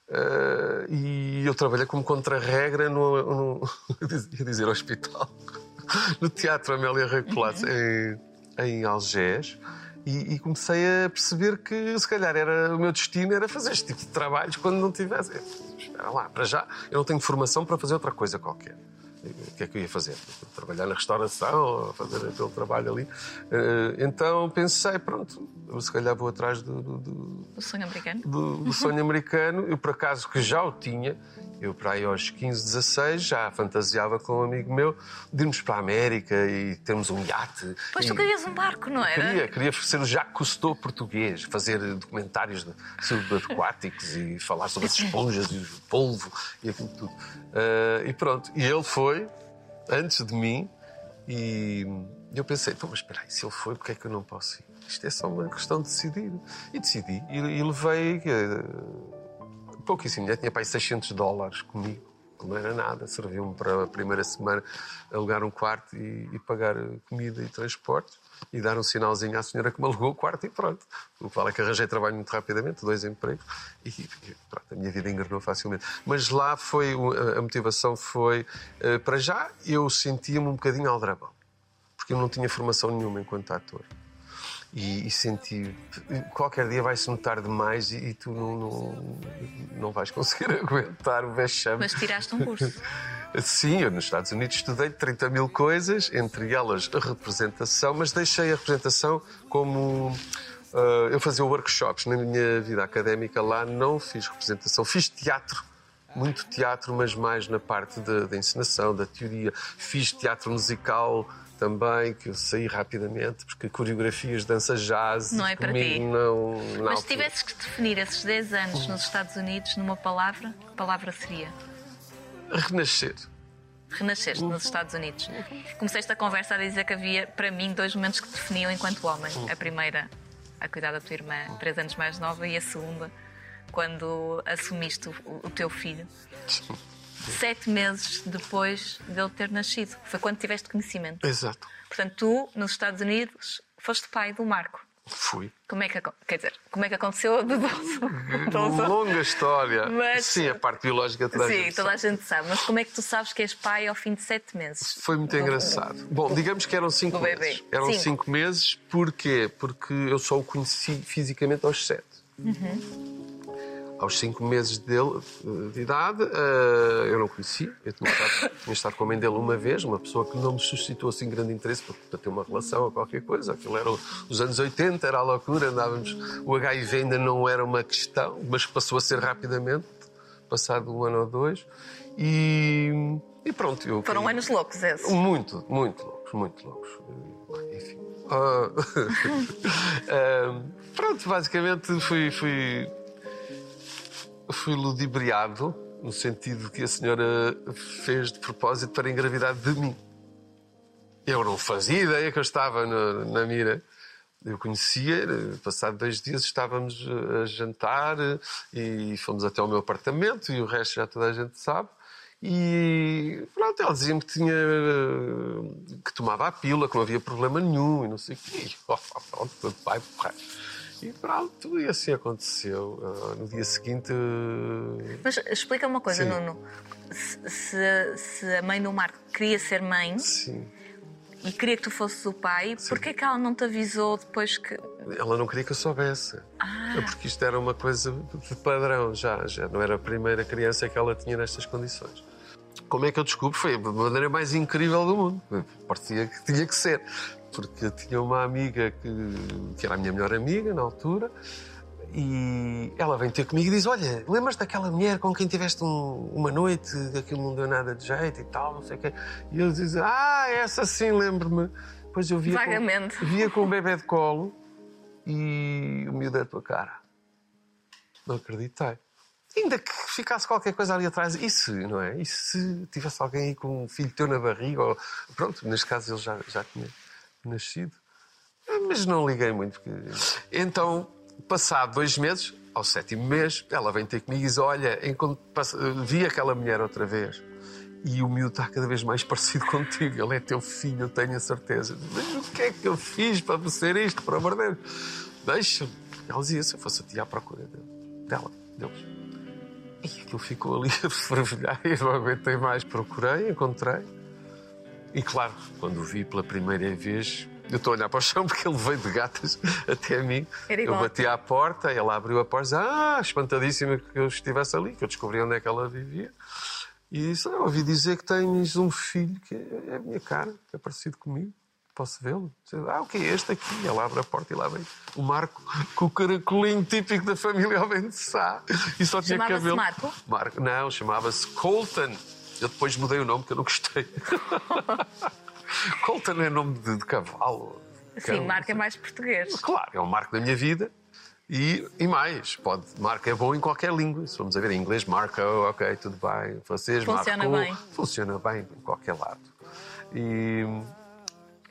[SPEAKER 1] Ah, e eu trabalhei como contra-regra no, no ia dizer hospital, no Teatro Amélia Rei Colasso, em, em Algés. E, e comecei a perceber que se calhar era o meu destino era fazer este tipo de trabalhos quando não tivesse. Espera lá, para já eu não tenho formação para fazer outra coisa qualquer. O que é que eu ia fazer? Trabalhar na restauração, ou fazer aquele trabalho ali. Eh, Então pensei, pronto, se calhar vou atrás do- do- do,
[SPEAKER 2] O sonho americano.
[SPEAKER 1] do, do sonho americano. Eu, por acaso, que já o tinha, eu para aí aos 15, 16, já fantasiava com um amigo meu de irmos para a América e termos um iate.
[SPEAKER 2] Pois
[SPEAKER 1] e...
[SPEAKER 2] tu querias um barco, não era?
[SPEAKER 1] Queria, queria ser o Jacques Cousteau português, fazer documentários de subaquáticos e falar sobre as esponjas e o polvo e aquilo tudo. Ah, e pronto, e ele foi antes de mim e eu pensei, então, mas espera aí, se ele foi, porque é que eu não posso ir? Isto é só uma questão de decidir. E decidi, e, e levei eh, pouquíssimo, já tinha para aí 600 dólares comigo, não era nada, serviu-me para a primeira semana alugar um quarto e, e pagar comida e transportes e dar um sinalzinho à senhora que me alugou o quarto e pronto. O que vale é que arranjei trabalho muito rapidamente, dois empregos e, e pronto, a minha vida engrenou facilmente. Mas lá foi, a motivação foi, eh, para já, eu sentia-me um bocadinho aldrabão, porque eu não tinha formação nenhuma enquanto ator. E, e senti qualquer dia vai-se notar demais e, e tu não, não, não vais conseguir aguentar o vexame.
[SPEAKER 2] Mas tiraste um curso.
[SPEAKER 1] Sim, eu nos Estados Unidos estudei 30 mil coisas, entre elas a representação, mas deixei a representação como. ah, eu fazia workshops na minha vida académica lá, não fiz representação, fiz teatro. Muito teatro, mas mais na parte da, da encenação, da teoria. Fiz teatro musical também, que eu saí rapidamente, porque coreografias, dança jazz.
[SPEAKER 2] Não é para ti.
[SPEAKER 1] Não, na
[SPEAKER 2] Mas se tivesses que definir esses 10 anos nos Estados Unidos numa palavra, que palavra seria?
[SPEAKER 1] Renascer.
[SPEAKER 2] Renasceste nos Estados Unidos. Começaste a conversa a dizer que havia, para mim, dois momentos que te definiam enquanto homem. A primeira, a cuidar da tua irmã, três anos mais nova, e a segunda, quando assumiste o, o teu filho. Sete meses depois dele ter nascido. Foi quando tiveste conhecimento.
[SPEAKER 1] Exato.
[SPEAKER 2] Portanto, tu, nos Estados Unidos, foste pai do Marco.
[SPEAKER 1] Fui.
[SPEAKER 2] Como é que, quer dizer, como é que aconteceu? De
[SPEAKER 1] Uma longa história.
[SPEAKER 2] Mas-
[SPEAKER 1] Sim, a parte biológica toda a
[SPEAKER 2] Sim,
[SPEAKER 1] gente
[SPEAKER 2] toda a
[SPEAKER 1] sabe.
[SPEAKER 2] gente sabe. Mas como é que tu sabes que és pai ao fim de sete meses?
[SPEAKER 1] Foi muito engraçado. Bom, digamos que eram cinco
[SPEAKER 2] do
[SPEAKER 1] meses. Eram
[SPEAKER 2] Cinco.
[SPEAKER 1] cinco meses, porquê? Porque eu só o conheci fisicamente aos sete. Aos cinco meses dele, de idade, eh, eu não conhecia. Eu tinha estado, tinha estado com a mãe dele uma vez, uma pessoa que não me suscitou assim grande interesse para, para ter uma relação ou qualquer coisa. Aquilo era os anos 80, era a loucura, andávamos. O HIV ainda não era uma questão, mas passou a ser rapidamente, passado um ano ou dois. E, e pronto. Eu
[SPEAKER 2] Foram anos loucos esses.
[SPEAKER 1] muito, muito loucos, muito loucos. Eh, Enfim. Ah, pronto, basicamente fui, fui, fui ludibriado no sentido que a senhora fez de propósito para engravidar de mim. Eu não fazia ideia que eu estava na, na mira. Eu conhecia, passado dois dias estávamos a jantar e fomos até ao meu apartamento e o resto já toda a gente sabe. E pronto, ela dizia-me que tinha que tomava a pílula, que não havia problema nenhum e não sei o quê. E, oh, pronto, vai porra. E pronto, e assim aconteceu. Ah, no dia seguinte. eh,
[SPEAKER 2] Mas explica uma coisa,
[SPEAKER 1] Sim.
[SPEAKER 2] Nuno. Se, se- se a mãe do Marco queria ser mãe
[SPEAKER 1] Sim.
[SPEAKER 2] e queria que tu fosses o pai, porquê é que ela não te avisou depois que.
[SPEAKER 1] Ela não queria que eu soubesse. É porque isto era uma coisa de padrão já. Já não era a primeira criança que ela tinha nestas condições. Como é que eu descubro? Foi a maneira mais incrível do mundo. Parecia que tinha que ser. Porque tinha uma amiga que, que era a minha melhor amiga na altura e ela vem ter comigo e diz: Olha, lembras daquela mulher com quem tiveste um- uma noite, que aquilo não deu nada de jeito e tal, não sei o quê. E eu diz: Ah, essa sim, lembro-me. Depois eu via
[SPEAKER 2] Vagamente.
[SPEAKER 1] Com, via com o bebê de colo e o miúdo da tua cara. Não acreditei. Ainda que ficasse qualquer coisa ali atrás, e se, não é? E se tivesse alguém aí com um filho teu na barriga? Ou... Pronto, neste caso ele já, já tinha nascido. Mas não liguei muito. Porque... Então, passado dois meses, ao sétimo mês, ela vem ter comigo e diz: Olha, vi aquela mulher outra vez e o miúdo está cada vez mais parecido contigo. Ele é teu filho, eu tenho a certeza. Mas o que é que eu fiz para ser isto, por amor de Deus? Deixa-me. Ela dizia: Se eu fosse a ti à procura dela, deles. E aquilo ficou ali a fervilhar e não aguentei mais. Procurei, encontrei. E claro, quando o vi pela primeira vez, eu estou a olhar para o chão porque ele veio de gatas até mim. Eu bati à porta, ela abriu a porta e disse, ah, espantadíssima que eu estivesse ali, que eu descobri onde é que ela vivia. E disse, ah, ouvi dizer que tens um filho que é a minha cara, que é parecido comigo. Posso vê-lo? Ah, o que é este aqui? Ela abre a porta e lá vem o Marco com o caracolinho típico da família vento de Sá. E só tinha cabelo.
[SPEAKER 2] Marco?
[SPEAKER 1] Marco? Não, chamava-se Colton. Eu depois mudei o nome porque eu não gostei. Colton é nome de, de cavalo.
[SPEAKER 2] Sim,
[SPEAKER 1] Cão,
[SPEAKER 2] Marco é mais português.
[SPEAKER 1] Claro, é um marco da minha vida. E, e mais, pode, marco é bom em qualquer língua. Se formos a ver em inglês, marco, ok, tudo bem. Em francês,
[SPEAKER 2] Funciona bem.
[SPEAKER 1] Funciona bem em qualquer lado. E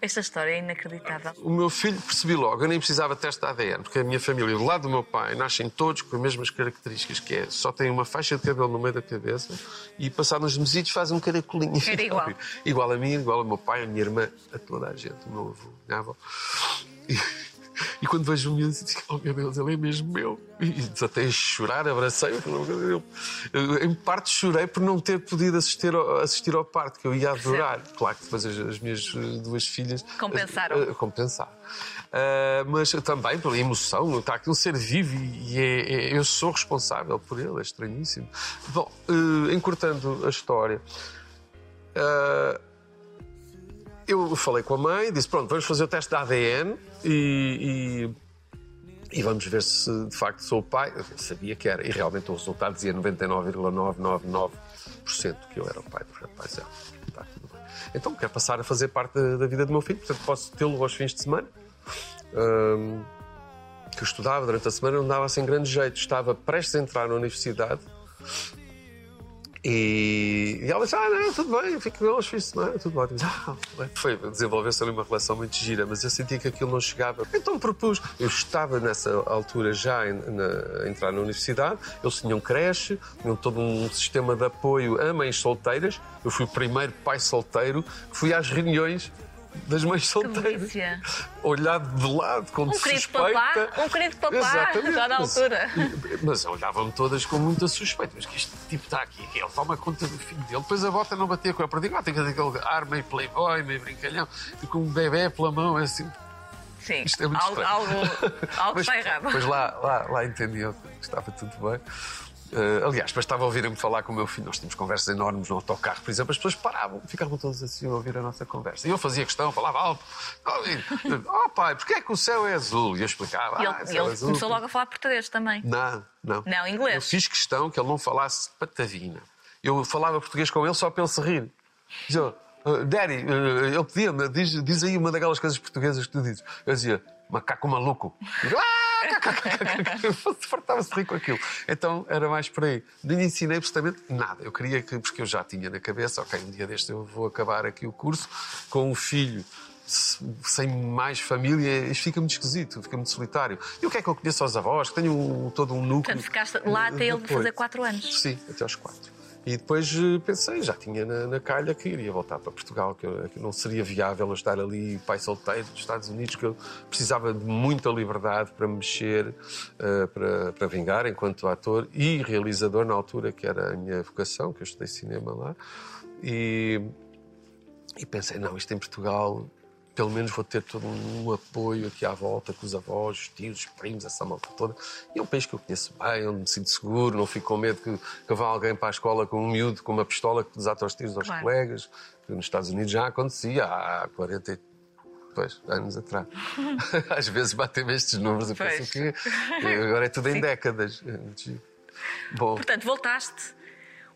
[SPEAKER 2] Esta história é inacreditável.
[SPEAKER 1] o meu filho percebi logo, eu nem precisava de teste de ADN, porque a minha família, do lado do meu pai, nascem todos com as mesmas características, que é só tem uma faixa de cabelo no meio da cabeça e passado uns mesitos fazem um caracolinho.
[SPEAKER 2] Era igual.
[SPEAKER 1] igual a mim, igual ao meu pai, a minha irmã, a toda a gente, o meu avô, minha avó. E, e quando vejo o miúdo, digo, oh meu Deus, ele é mesmo meu. E desatei a chorar, de Deus. Eu, Em parte chorei por não ter podido assistir ao, assistir ao parto, que eu ia adorar. Claro que depois as, as minhas eh, duas filhas...
[SPEAKER 2] Compensaram.
[SPEAKER 1] eh, compensar. Ah, mas também pela emoção, está aqui um ser vivo e é- é- eu sou responsável por ele, é estranhíssimo. Bom, eh, encurtando a história, ah, eu falei com a mãe, disse: Pronto, vamos fazer o teste de ADN e, e, e vamos ver se de facto sou o pai. Eu sabia que era, e realmente o resultado dizia 99,999% que eu era o pai do rapaz. É, bem. Então quero passar a fazer parte da, da vida do meu filho, portanto posso tê-lo aos fins de semana. Que eu estudava durante a semana, não dava assim grande jeito. Estava prestes a entrar na universidade e, e ela disse: Ah, não, tudo bem, fico aos fins de semana, tudo ótimo. Ah, foi desenvolver-se ali uma relação muito gira, mas eu sentia que aquilo não chegava. Então propus. Eu estava nessa altura já em- na- a entrar na universidade, eles tinham creche, tinham todo um sistema de apoio a mães solteiras. Eu fui o primeiro pai solteiro que fui às reuniões das mães solteiras. Olhado de lado, com
[SPEAKER 2] Um querido
[SPEAKER 1] suspeita.
[SPEAKER 2] papá, um querido papá,
[SPEAKER 1] Exatamente.
[SPEAKER 2] já na
[SPEAKER 1] Mas-
[SPEAKER 2] altura.
[SPEAKER 1] Mas olhavam-me todas com muita suspeita. Mas que este tipo está aqui, que ele toma conta do filho dele. Depois a bota não batia com a perdiga. Ah, tem que ter aquele ar meio playboy, meio brincalhão. E com um bebê pela mão, é assim.
[SPEAKER 2] Sim,
[SPEAKER 1] Isto é muito
[SPEAKER 2] algo,
[SPEAKER 1] estranho.
[SPEAKER 2] algo, algo
[SPEAKER 1] Mas
[SPEAKER 2] está errado.
[SPEAKER 1] Depois lá, lá, lá entendi que estava tudo bem. Eh, aliás, depois estava a ouvir-me falar com o meu filho. Nós tínhamos conversas enormes no autocarro, por exemplo. As pessoas paravam, ficavam todas assim a ouvir a nossa conversa. E eu fazia questão, falava alto. Oh, pai, porquê é que o céu é azul? E eu explicava.
[SPEAKER 2] E
[SPEAKER 1] ah,
[SPEAKER 2] ele,
[SPEAKER 1] o céu é
[SPEAKER 2] ele
[SPEAKER 1] azul.
[SPEAKER 2] começou logo a falar português também.
[SPEAKER 1] Não, não.
[SPEAKER 2] Não, inglês.
[SPEAKER 1] Eu fiz questão que ele não falasse patavina. Eu falava português com ele só para ele se rir. Dizia, "Ah, Daddy, ah, ele pedia-me, diz, diz aí uma daquelas coisas portuguesas que tu dizes. Eu dizia, macaco maluco. "Ah!" Fartava-se rir com aquilo. Então era mais por aí. Lhe ensinei absolutamente nada. Eu queria que, porque eu já tinha na cabeça, ok, um dia deste eu vou acabar aqui o curso com um filho se- sem mais família, isto fica muito esquisito, fica muito solitário. E o que é que eu conheço aos avós? Que tenho um- todo um núcleo.
[SPEAKER 2] Portanto, ficaste lá até ele fazer quatro anos.
[SPEAKER 1] Sim, até aos quatro. E depois eh, pensei, já tinha na, na calha que iria voltar para Portugal, que, que não seria viável eu estar ali, pai solteiro dos Estados Unidos, que eu precisava de muita liberdade para me mexer, eh, para, para vingar enquanto ator e realizador na altura, que era a minha vocação, que eu estudei cinema lá. E, e pensei, não, isto em Portugal, pelo menos vou ter todo um apoio aqui à volta, com os avós, os tios, os primos, essa malta toda. E é um país que eu conheço bem, onde me sinto seguro, não fico com medo que, que vá alguém para a escola com um miúdo, com uma pistola que desata os tiros aos
[SPEAKER 2] Claro.
[SPEAKER 1] colegas, que nos Estados Unidos já acontecia há 40 e- pois, anos atrás. Às vezes batem-me estes números e
[SPEAKER 2] Pois.
[SPEAKER 1] penso que agora é tudo em
[SPEAKER 2] Sim.
[SPEAKER 1] décadas. Bom,
[SPEAKER 2] Portanto, voltaste.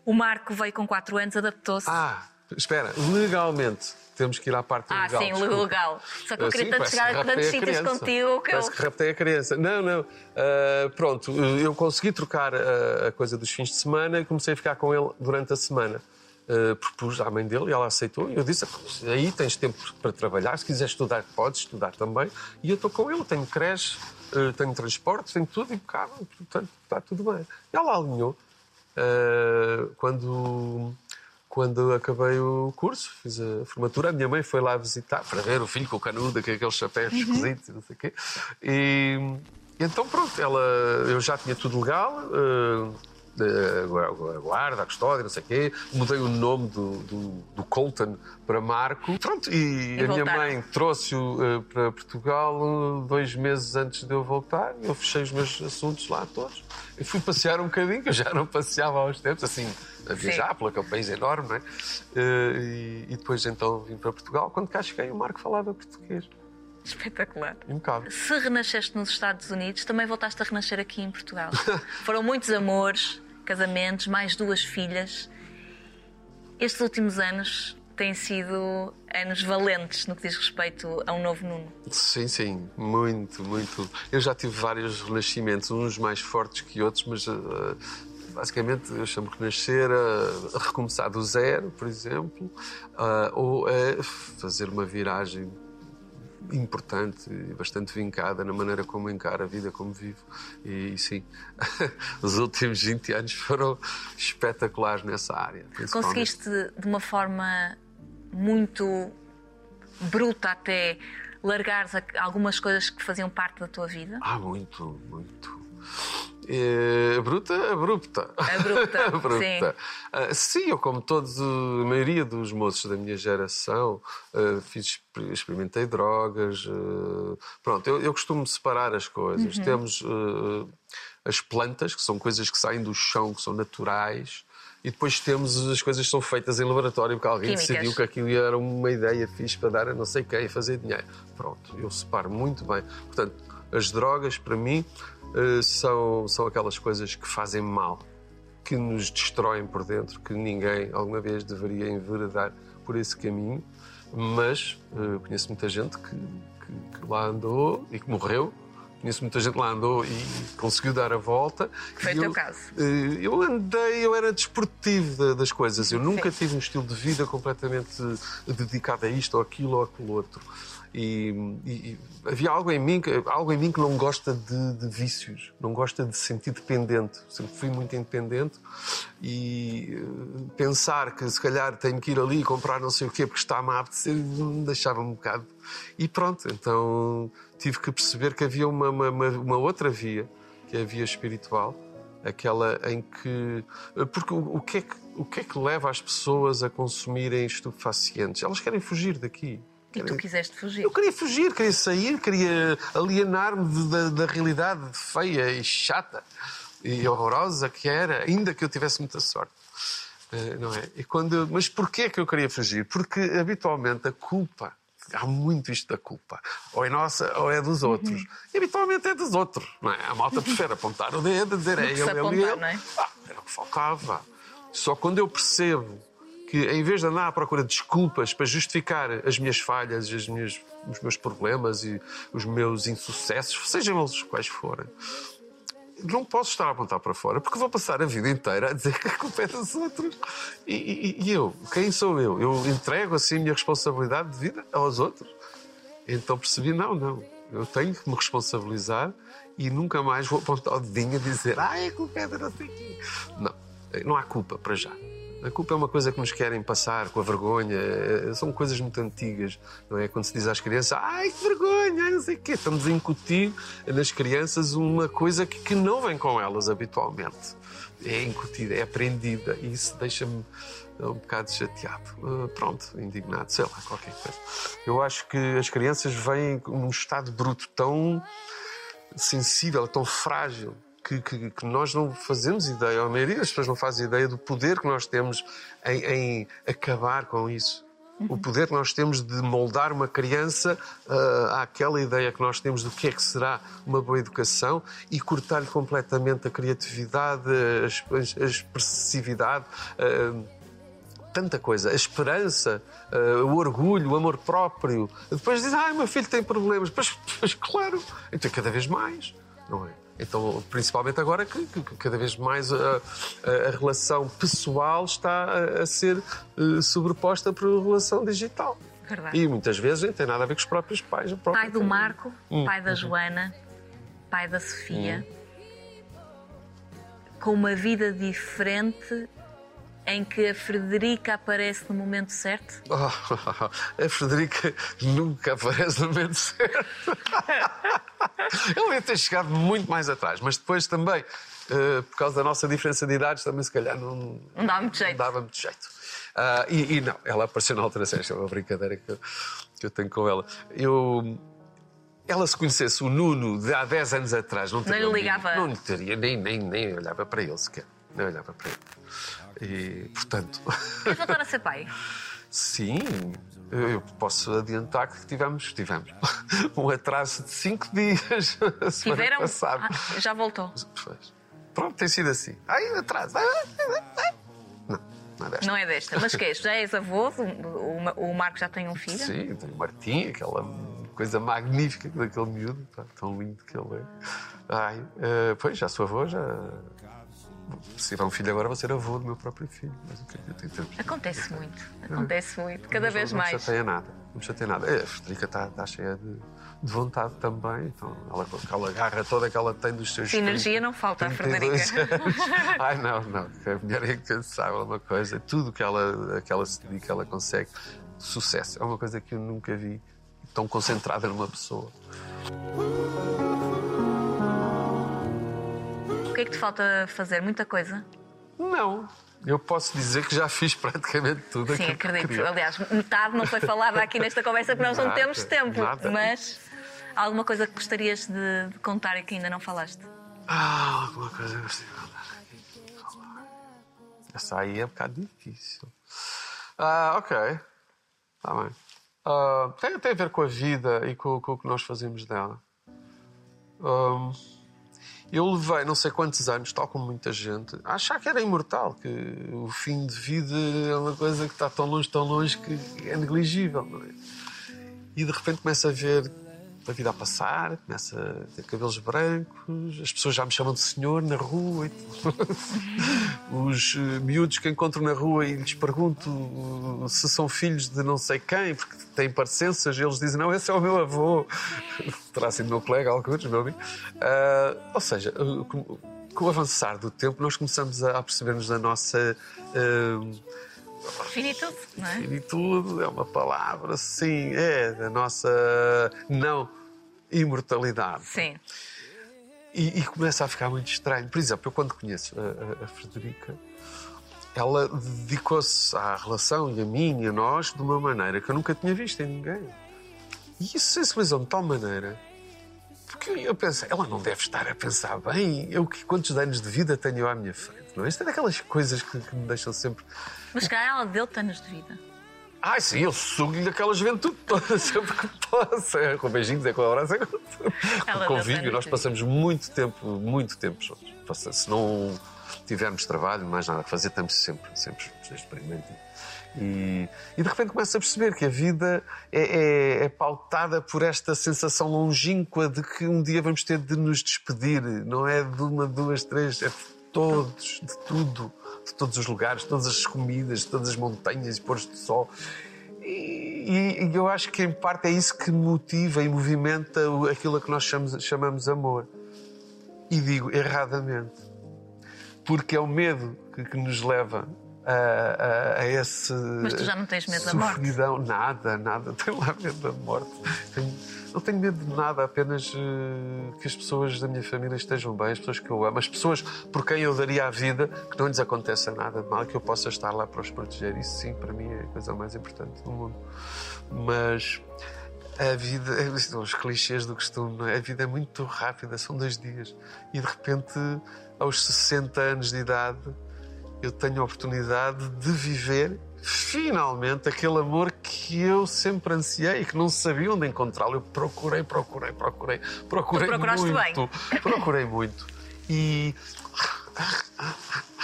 [SPEAKER 2] O Marco veio com 4 anos, adaptou-se.
[SPEAKER 1] ah, espera, legalmente temos que ir à parte
[SPEAKER 2] Ah,
[SPEAKER 1] legal.
[SPEAKER 2] sim,
[SPEAKER 1] desculpa.
[SPEAKER 2] legal. Só que eu
[SPEAKER 1] Ah,
[SPEAKER 2] queria
[SPEAKER 1] sim,
[SPEAKER 2] tanto chegar a tantos sítios contigo que eu.
[SPEAKER 1] Parece que raptei a criança. Não, não. Ah, pronto, eu consegui trocar a, a coisa dos fins de semana e comecei a ficar com ele durante a semana. Ah, propus à mãe dele e ela aceitou. E eu disse: aí tens tempo para trabalhar, se quiseres estudar, podes estudar também. E eu estou com ele, tenho creche, ah, tenho transporte, tenho tudo impecável, portanto está tudo bem. E ela alinhou. Ah, quando quando acabei o curso, fiz a formatura, a minha mãe foi lá visitar para ver o filho com o canudo, com aqueles chapéus esquisitos e não sei o quê. E, e então, pronto, ela, eu já tinha tudo legal, eh, a guarda, a custódia, não sei o quê. Mudei o nome do, do, do Colton para Marco. Pronto, e,
[SPEAKER 2] E
[SPEAKER 1] a minha
[SPEAKER 2] voltaram.
[SPEAKER 1] mãe trouxe-o eh, para Portugal eh, dois meses antes de eu voltar. Eu fechei os meus assuntos lá todos. E fui passear um bocadinho, que eu já não passeava há uns tempos, assim, a viajar por aquele país enorme, não é? Eh, E, e depois então vim para Portugal. Quando cá cheguei, o Marco falava português.
[SPEAKER 2] Espetacular.
[SPEAKER 1] Impecável.
[SPEAKER 2] Se renasceste nos Estados Unidos, também voltaste a renascer aqui em Portugal. Foram muitos amores, casamentos, mais duas filhas. Estes últimos anos têm sido anos valentes no que diz respeito a um novo Nuno.
[SPEAKER 1] Sim, sim, muito, muito. Eu já tive vários renascimentos, uns mais fortes que outros, mas eh, basicamente eu chamo de renascer a, recomeçar do zero, por exemplo, ah, ou a fazer uma viragem importante e bastante vincada na maneira como encara a vida, como vivo. E, e sim, os últimos 20 anos foram espetaculares nessa área.
[SPEAKER 2] Conseguiste, de uma forma muito bruta até, largares a- algumas coisas que faziam parte da tua vida?
[SPEAKER 1] Ah, muito, muito. É, bruta, abrupta.
[SPEAKER 2] Abrupta,
[SPEAKER 1] Abrupta. Ah, sim, eu, como todos, a maioria dos moços da minha geração, ah, fiz, experimentei drogas. ah, pronto, eu, eu costumo separar as coisas. Temos ah, as plantas, que são coisas que saem do chão, que são naturais. E depois temos as coisas que são feitas em laboratório, porque alguém
[SPEAKER 2] Químicas.
[SPEAKER 1] decidiu que aquilo era uma ideia fixe para dar a não sei quem e fazer dinheiro. Pronto, eu separo muito bem. Portanto, as drogas, para mim, eh, são, são aquelas coisas que fazem mal, que nos destroem por dentro, que ninguém alguma vez deveria enveredar por esse caminho. Mas eh, conheço muita gente que, que- que lá andou e que morreu. Conheço muita gente que lá andou e conseguiu dar a volta.
[SPEAKER 2] Foi
[SPEAKER 1] E
[SPEAKER 2] o teu
[SPEAKER 1] eu-
[SPEAKER 2] caso.
[SPEAKER 1] eh, Eu andei, eu era desportivo da- das coisas. Eu nunca tive um estilo de vida completamente dedicado a isto ou aquilo ou aquilo outro. E, e- havia algo em mim, algo em mim que não gosta de, de vícios, não gosta de se sentir dependente. Sempre fui muito independente e eh, pensar que se calhar tenho que ir ali comprar não sei o quê porque está-me a apetecer me deixava um bocado. E pronto, então tive que perceber que havia uma, uma- uma- outra via, que é a via espiritual, aquela em que. Porque o, o que é que, o que é que leva as pessoas a consumirem estupefacientes? Elas querem fugir daqui.
[SPEAKER 2] E tu quiseste fugir.
[SPEAKER 1] Eu queria fugir, queria sair, queria alienar-me da, da realidade feia e chata e horrorosa que era, ainda que eu tivesse muita sorte. Eh, não é? E quando, mas porquê que eu queria fugir? Porque habitualmente a culpa, há muito isto da culpa, ou é nossa ou é dos outros. E habitualmente é dos outros. Não é? A malta prefere apontar o dedo, dizer é ele, ele
[SPEAKER 2] apontar,
[SPEAKER 1] ele.
[SPEAKER 2] não é?
[SPEAKER 1] Ah, era o que faltava. Só quando eu percebo que, em vez de andar à procura de desculpas para justificar as minhas falhas, as minhas, os meus problemas e os meus insucessos, sejam eles quais forem, não posso estar a apontar para fora, porque vou passar a vida inteira a dizer que a culpa é dos outros. E, e- e eu? Quem sou eu? Eu entrego assim a minha responsabilidade de vida aos outros? Então percebi, não, não. Eu tenho que me responsabilizar e nunca mais vou apontar o dedinho e dizer ah, a culpa é de não sei. Não, não há culpa para já. A culpa é uma coisa que nos querem passar com a vergonha. eh, São coisas muito antigas, não é? Quando se diz às crianças, ai que vergonha, não sei o quê. Estamos a incutir nas crianças uma coisa que, que não vem com elas habitualmente. É incutida, é aprendida. E isso deixa-me um bocado chateado. Uh, pronto, indignado, sei lá, qualquer coisa. Eu acho que as crianças vêm num estado bruto tão sensível, tão frágil, que, que- que nós não fazemos ideia, a maioria das pessoas não faz ideia do poder que nós temos em, em acabar com isso. O poder que nós temos de moldar uma criança ah, àquela ideia que nós temos do que é que será uma boa educação e cortar-lhe completamente a criatividade, a a expressividade. ah, tanta coisa. A esperança, eh, o orgulho, o amor próprio. Depois diz, ah, meu filho tem problemas. Pois, pois claro, então cada vez mais, não é? Então, principalmente agora que, que- que cada vez mais a, a- relação pessoal está a, a ser eh, sobreposta por relação digital.
[SPEAKER 2] Verdade.
[SPEAKER 1] E muitas vezes nem tem nada a ver com os próprios pais.
[SPEAKER 2] Pai do
[SPEAKER 1] família.
[SPEAKER 2] Marco, pai da Joana, pai da Sofia, com uma vida diferente em que a Frederica aparece no momento certo?
[SPEAKER 1] Oh, a Frederica nunca aparece no momento certo. Ele deve ter chegado muito mais atrás, mas depois também, eh, por causa da nossa diferença de idades, também se calhar não,
[SPEAKER 2] Não dá muito
[SPEAKER 1] não
[SPEAKER 2] jeito.
[SPEAKER 1] dava muito jeito. Ah, e, e não, ela apareceu na altura certa, é uma brincadeira que eu, que eu tenho com ela. Eu. Ela se conhecesse o Nuno de há 10 anos atrás, não teria. mínimo-
[SPEAKER 2] ligava?
[SPEAKER 1] Não teria, nem, nem, nem olhava para ele sequer. Nem olhava para ele. E, portanto.
[SPEAKER 2] Queres voltar a ser pai?
[SPEAKER 1] Sim, eu posso adiantar que tivemos, tivemos um atraso de cinco dias
[SPEAKER 2] Tiveram?
[SPEAKER 1] passada.
[SPEAKER 2] Ah, já voltou.
[SPEAKER 1] Pronto, tem sido assim. Ai, atraso. Não, não é desta.
[SPEAKER 2] Não é desta. Mas que és? Já és avô? O, o- Marco já tem um filho?
[SPEAKER 1] Sim, tem o Martim, aquela coisa magnífica daquele miúdo, tão lindo que ele é. Ai, eh, pois, já sou avô, já. Se tiver um filho agora, vou ser avô do meu próprio filho. Mas o que é que eu tenho tempo?
[SPEAKER 2] Acontece muito. Acontece muito. Cada
[SPEAKER 1] Mas
[SPEAKER 2] vez
[SPEAKER 1] não,
[SPEAKER 2] mais.
[SPEAKER 1] Não chateia nada. Não me chateia nada. É, A Frederica está está cheia de, de vontade também. Então, ela, com aquela garra toda que ela tem dos seus.
[SPEAKER 2] Sim, energia
[SPEAKER 1] 30,
[SPEAKER 2] não falta à
[SPEAKER 1] 32
[SPEAKER 2] Frederica.
[SPEAKER 1] Ai, não, não. A mulher é incansável, é uma coisa. Tudo que ela, que ela se dedica, ela consegue. Sucesso. É uma coisa que eu nunca vi tão concentrada numa pessoa.
[SPEAKER 2] É que te falta fazer? Muita coisa?
[SPEAKER 1] Não. Eu posso dizer que já fiz praticamente tudo
[SPEAKER 2] Sim,
[SPEAKER 1] aquilo que
[SPEAKER 2] acredito.
[SPEAKER 1] queria.
[SPEAKER 2] Aliás, metade não foi falada aqui nesta conversa porque nós não
[SPEAKER 1] Nada,
[SPEAKER 2] temos tempo.
[SPEAKER 1] nada.
[SPEAKER 2] Mas há alguma coisa que gostarias de, de contar e que ainda não falaste?
[SPEAKER 1] Ah, alguma coisa que gostei de contar. Essa aí é um bocado difícil. Ah, ok. Está bem. Ah, tem, tem a ver com a vida e com, com o que nós fazemos dela. Ahm, eu levei não sei quantos anos, tal como muita gente, a achar que era imortal, que o fim de vida é uma coisa que está tão longe, tão longe que é negligível, é? E de repente começa a ver a vida a passar, começa a ter cabelos brancos, as pessoas já me chamam de senhor na rua. Os eh, miúdos que encontro na rua e lhes pergunto uh, se são filhos de não sei quem, porque têm parecenças, eles dizem: Não, esse é o meu avô. Terá sido meu colega, alguns, meu amigo. Ah, ou seja, uh, com, com o avançar do tempo, nós começamos a perceber-nos da nossa. ah,
[SPEAKER 2] Finitude, não é?
[SPEAKER 1] Finitude é uma palavra, sim, é da nossa não imortalidade.
[SPEAKER 2] Sim.
[SPEAKER 1] E, e começa a ficar muito estranho. Por exemplo, eu quando conheço a, a- a Frederica, ela dedicou-se à relação e a mim e a nós de uma maneira que eu nunca tinha visto em ninguém. E isso sensibilizou-me de tal maneira. Eu pensei, ela não deve estar a pensar bem, eu que quantos anos de vida tenho à minha frente, não é? Isto é daquelas coisas que, que me deixam sempre
[SPEAKER 2] Mas calhar ela deu-te anos de vida.
[SPEAKER 1] Ai, sim, eu sugo-lhe daquela juventude toda, sempre que posso. É com beijinhos, é com abraços, é com Com convívio, nós passamos muito tempo, muito tempo juntos. Se não tivermos trabalho, mais nada a fazer, estamos sempre, sempre juntos, dia. E, e de repente começo a perceber que a vida é, é- é pautada por esta sensação longínqua de que um dia vamos ter de nos despedir. Não é de uma, duas, três, é de todos, de tudo, de todos os lugares, de todas as comidas, de todas as montanhas e pôres de sol. E, e eu acho que em parte é isso que motiva e movimenta aquilo a que nós chamamos, chamamos amor. E digo erradamente. Porque é o medo que, que nos leva a, a, a esse.
[SPEAKER 2] Mas tu já não tens medo da morte?
[SPEAKER 1] Nada, nada. Tenho lá medo da morte. Não tenho medo de nada, apenas eh, que as pessoas da minha família estejam bem, as pessoas que eu amo, as pessoas por quem eu daria a vida, que não lhes aconteça nada de mal, que eu possa estar lá para os proteger. Isso sim, para mim, é a coisa mais importante do mundo. Mas a vida, os clichês do costume, é? A vida é muito rápida, são dois dias. E de repente, aos 60 anos de idade, eu tenho a oportunidade de viver finalmente aquele amor que eu sempre ansiei e que não sabia onde encontrá-lo. Eu procurei, procurei, procurei, procurei
[SPEAKER 2] Tu procuraste
[SPEAKER 1] muito. Procurei muito. E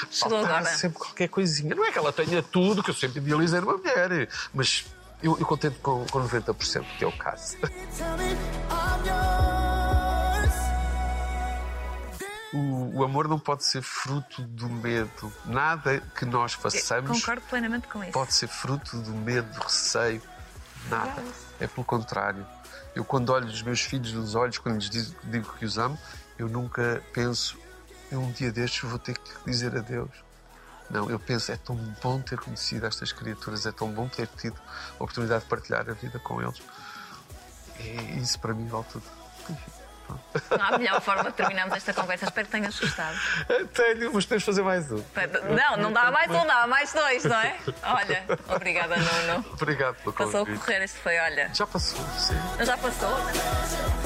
[SPEAKER 2] Chegou agora.
[SPEAKER 1] sempre qualquer coisinha. Não é que ela tenha tudo, que eu sempre idealizei numa mulher, mas eu, eu contento com, com 90%, que é o caso. O, o amor não pode ser fruto do medo. Nada que nós façamos
[SPEAKER 2] Concordo plenamente com isso.
[SPEAKER 1] pode ser fruto do medo, do receio. Nada. É pelo contrário. Eu, quando olho os meus filhos nos olhos, quando lhes digo, digo que os amo, eu nunca penso, eu um dia destes vou ter que dizer adeus. Não, eu penso, é tão bom ter conhecido estas criaturas, é tão bom ter tido a oportunidade de partilhar a vida com eles. E isso para mim vale tudo.
[SPEAKER 2] Não há melhor forma de terminarmos esta conversa. Espero que tenhas gostado.
[SPEAKER 1] Tenho, mas temos de fazer mais um.
[SPEAKER 2] Não, não dá mais um, dá mais dois, não é? Olha, obrigada, Nuno.
[SPEAKER 1] Obrigado pelo
[SPEAKER 2] Passou a
[SPEAKER 1] convite.
[SPEAKER 2] correr, este foi, olha.
[SPEAKER 1] Já passou, sim.
[SPEAKER 2] Já passou?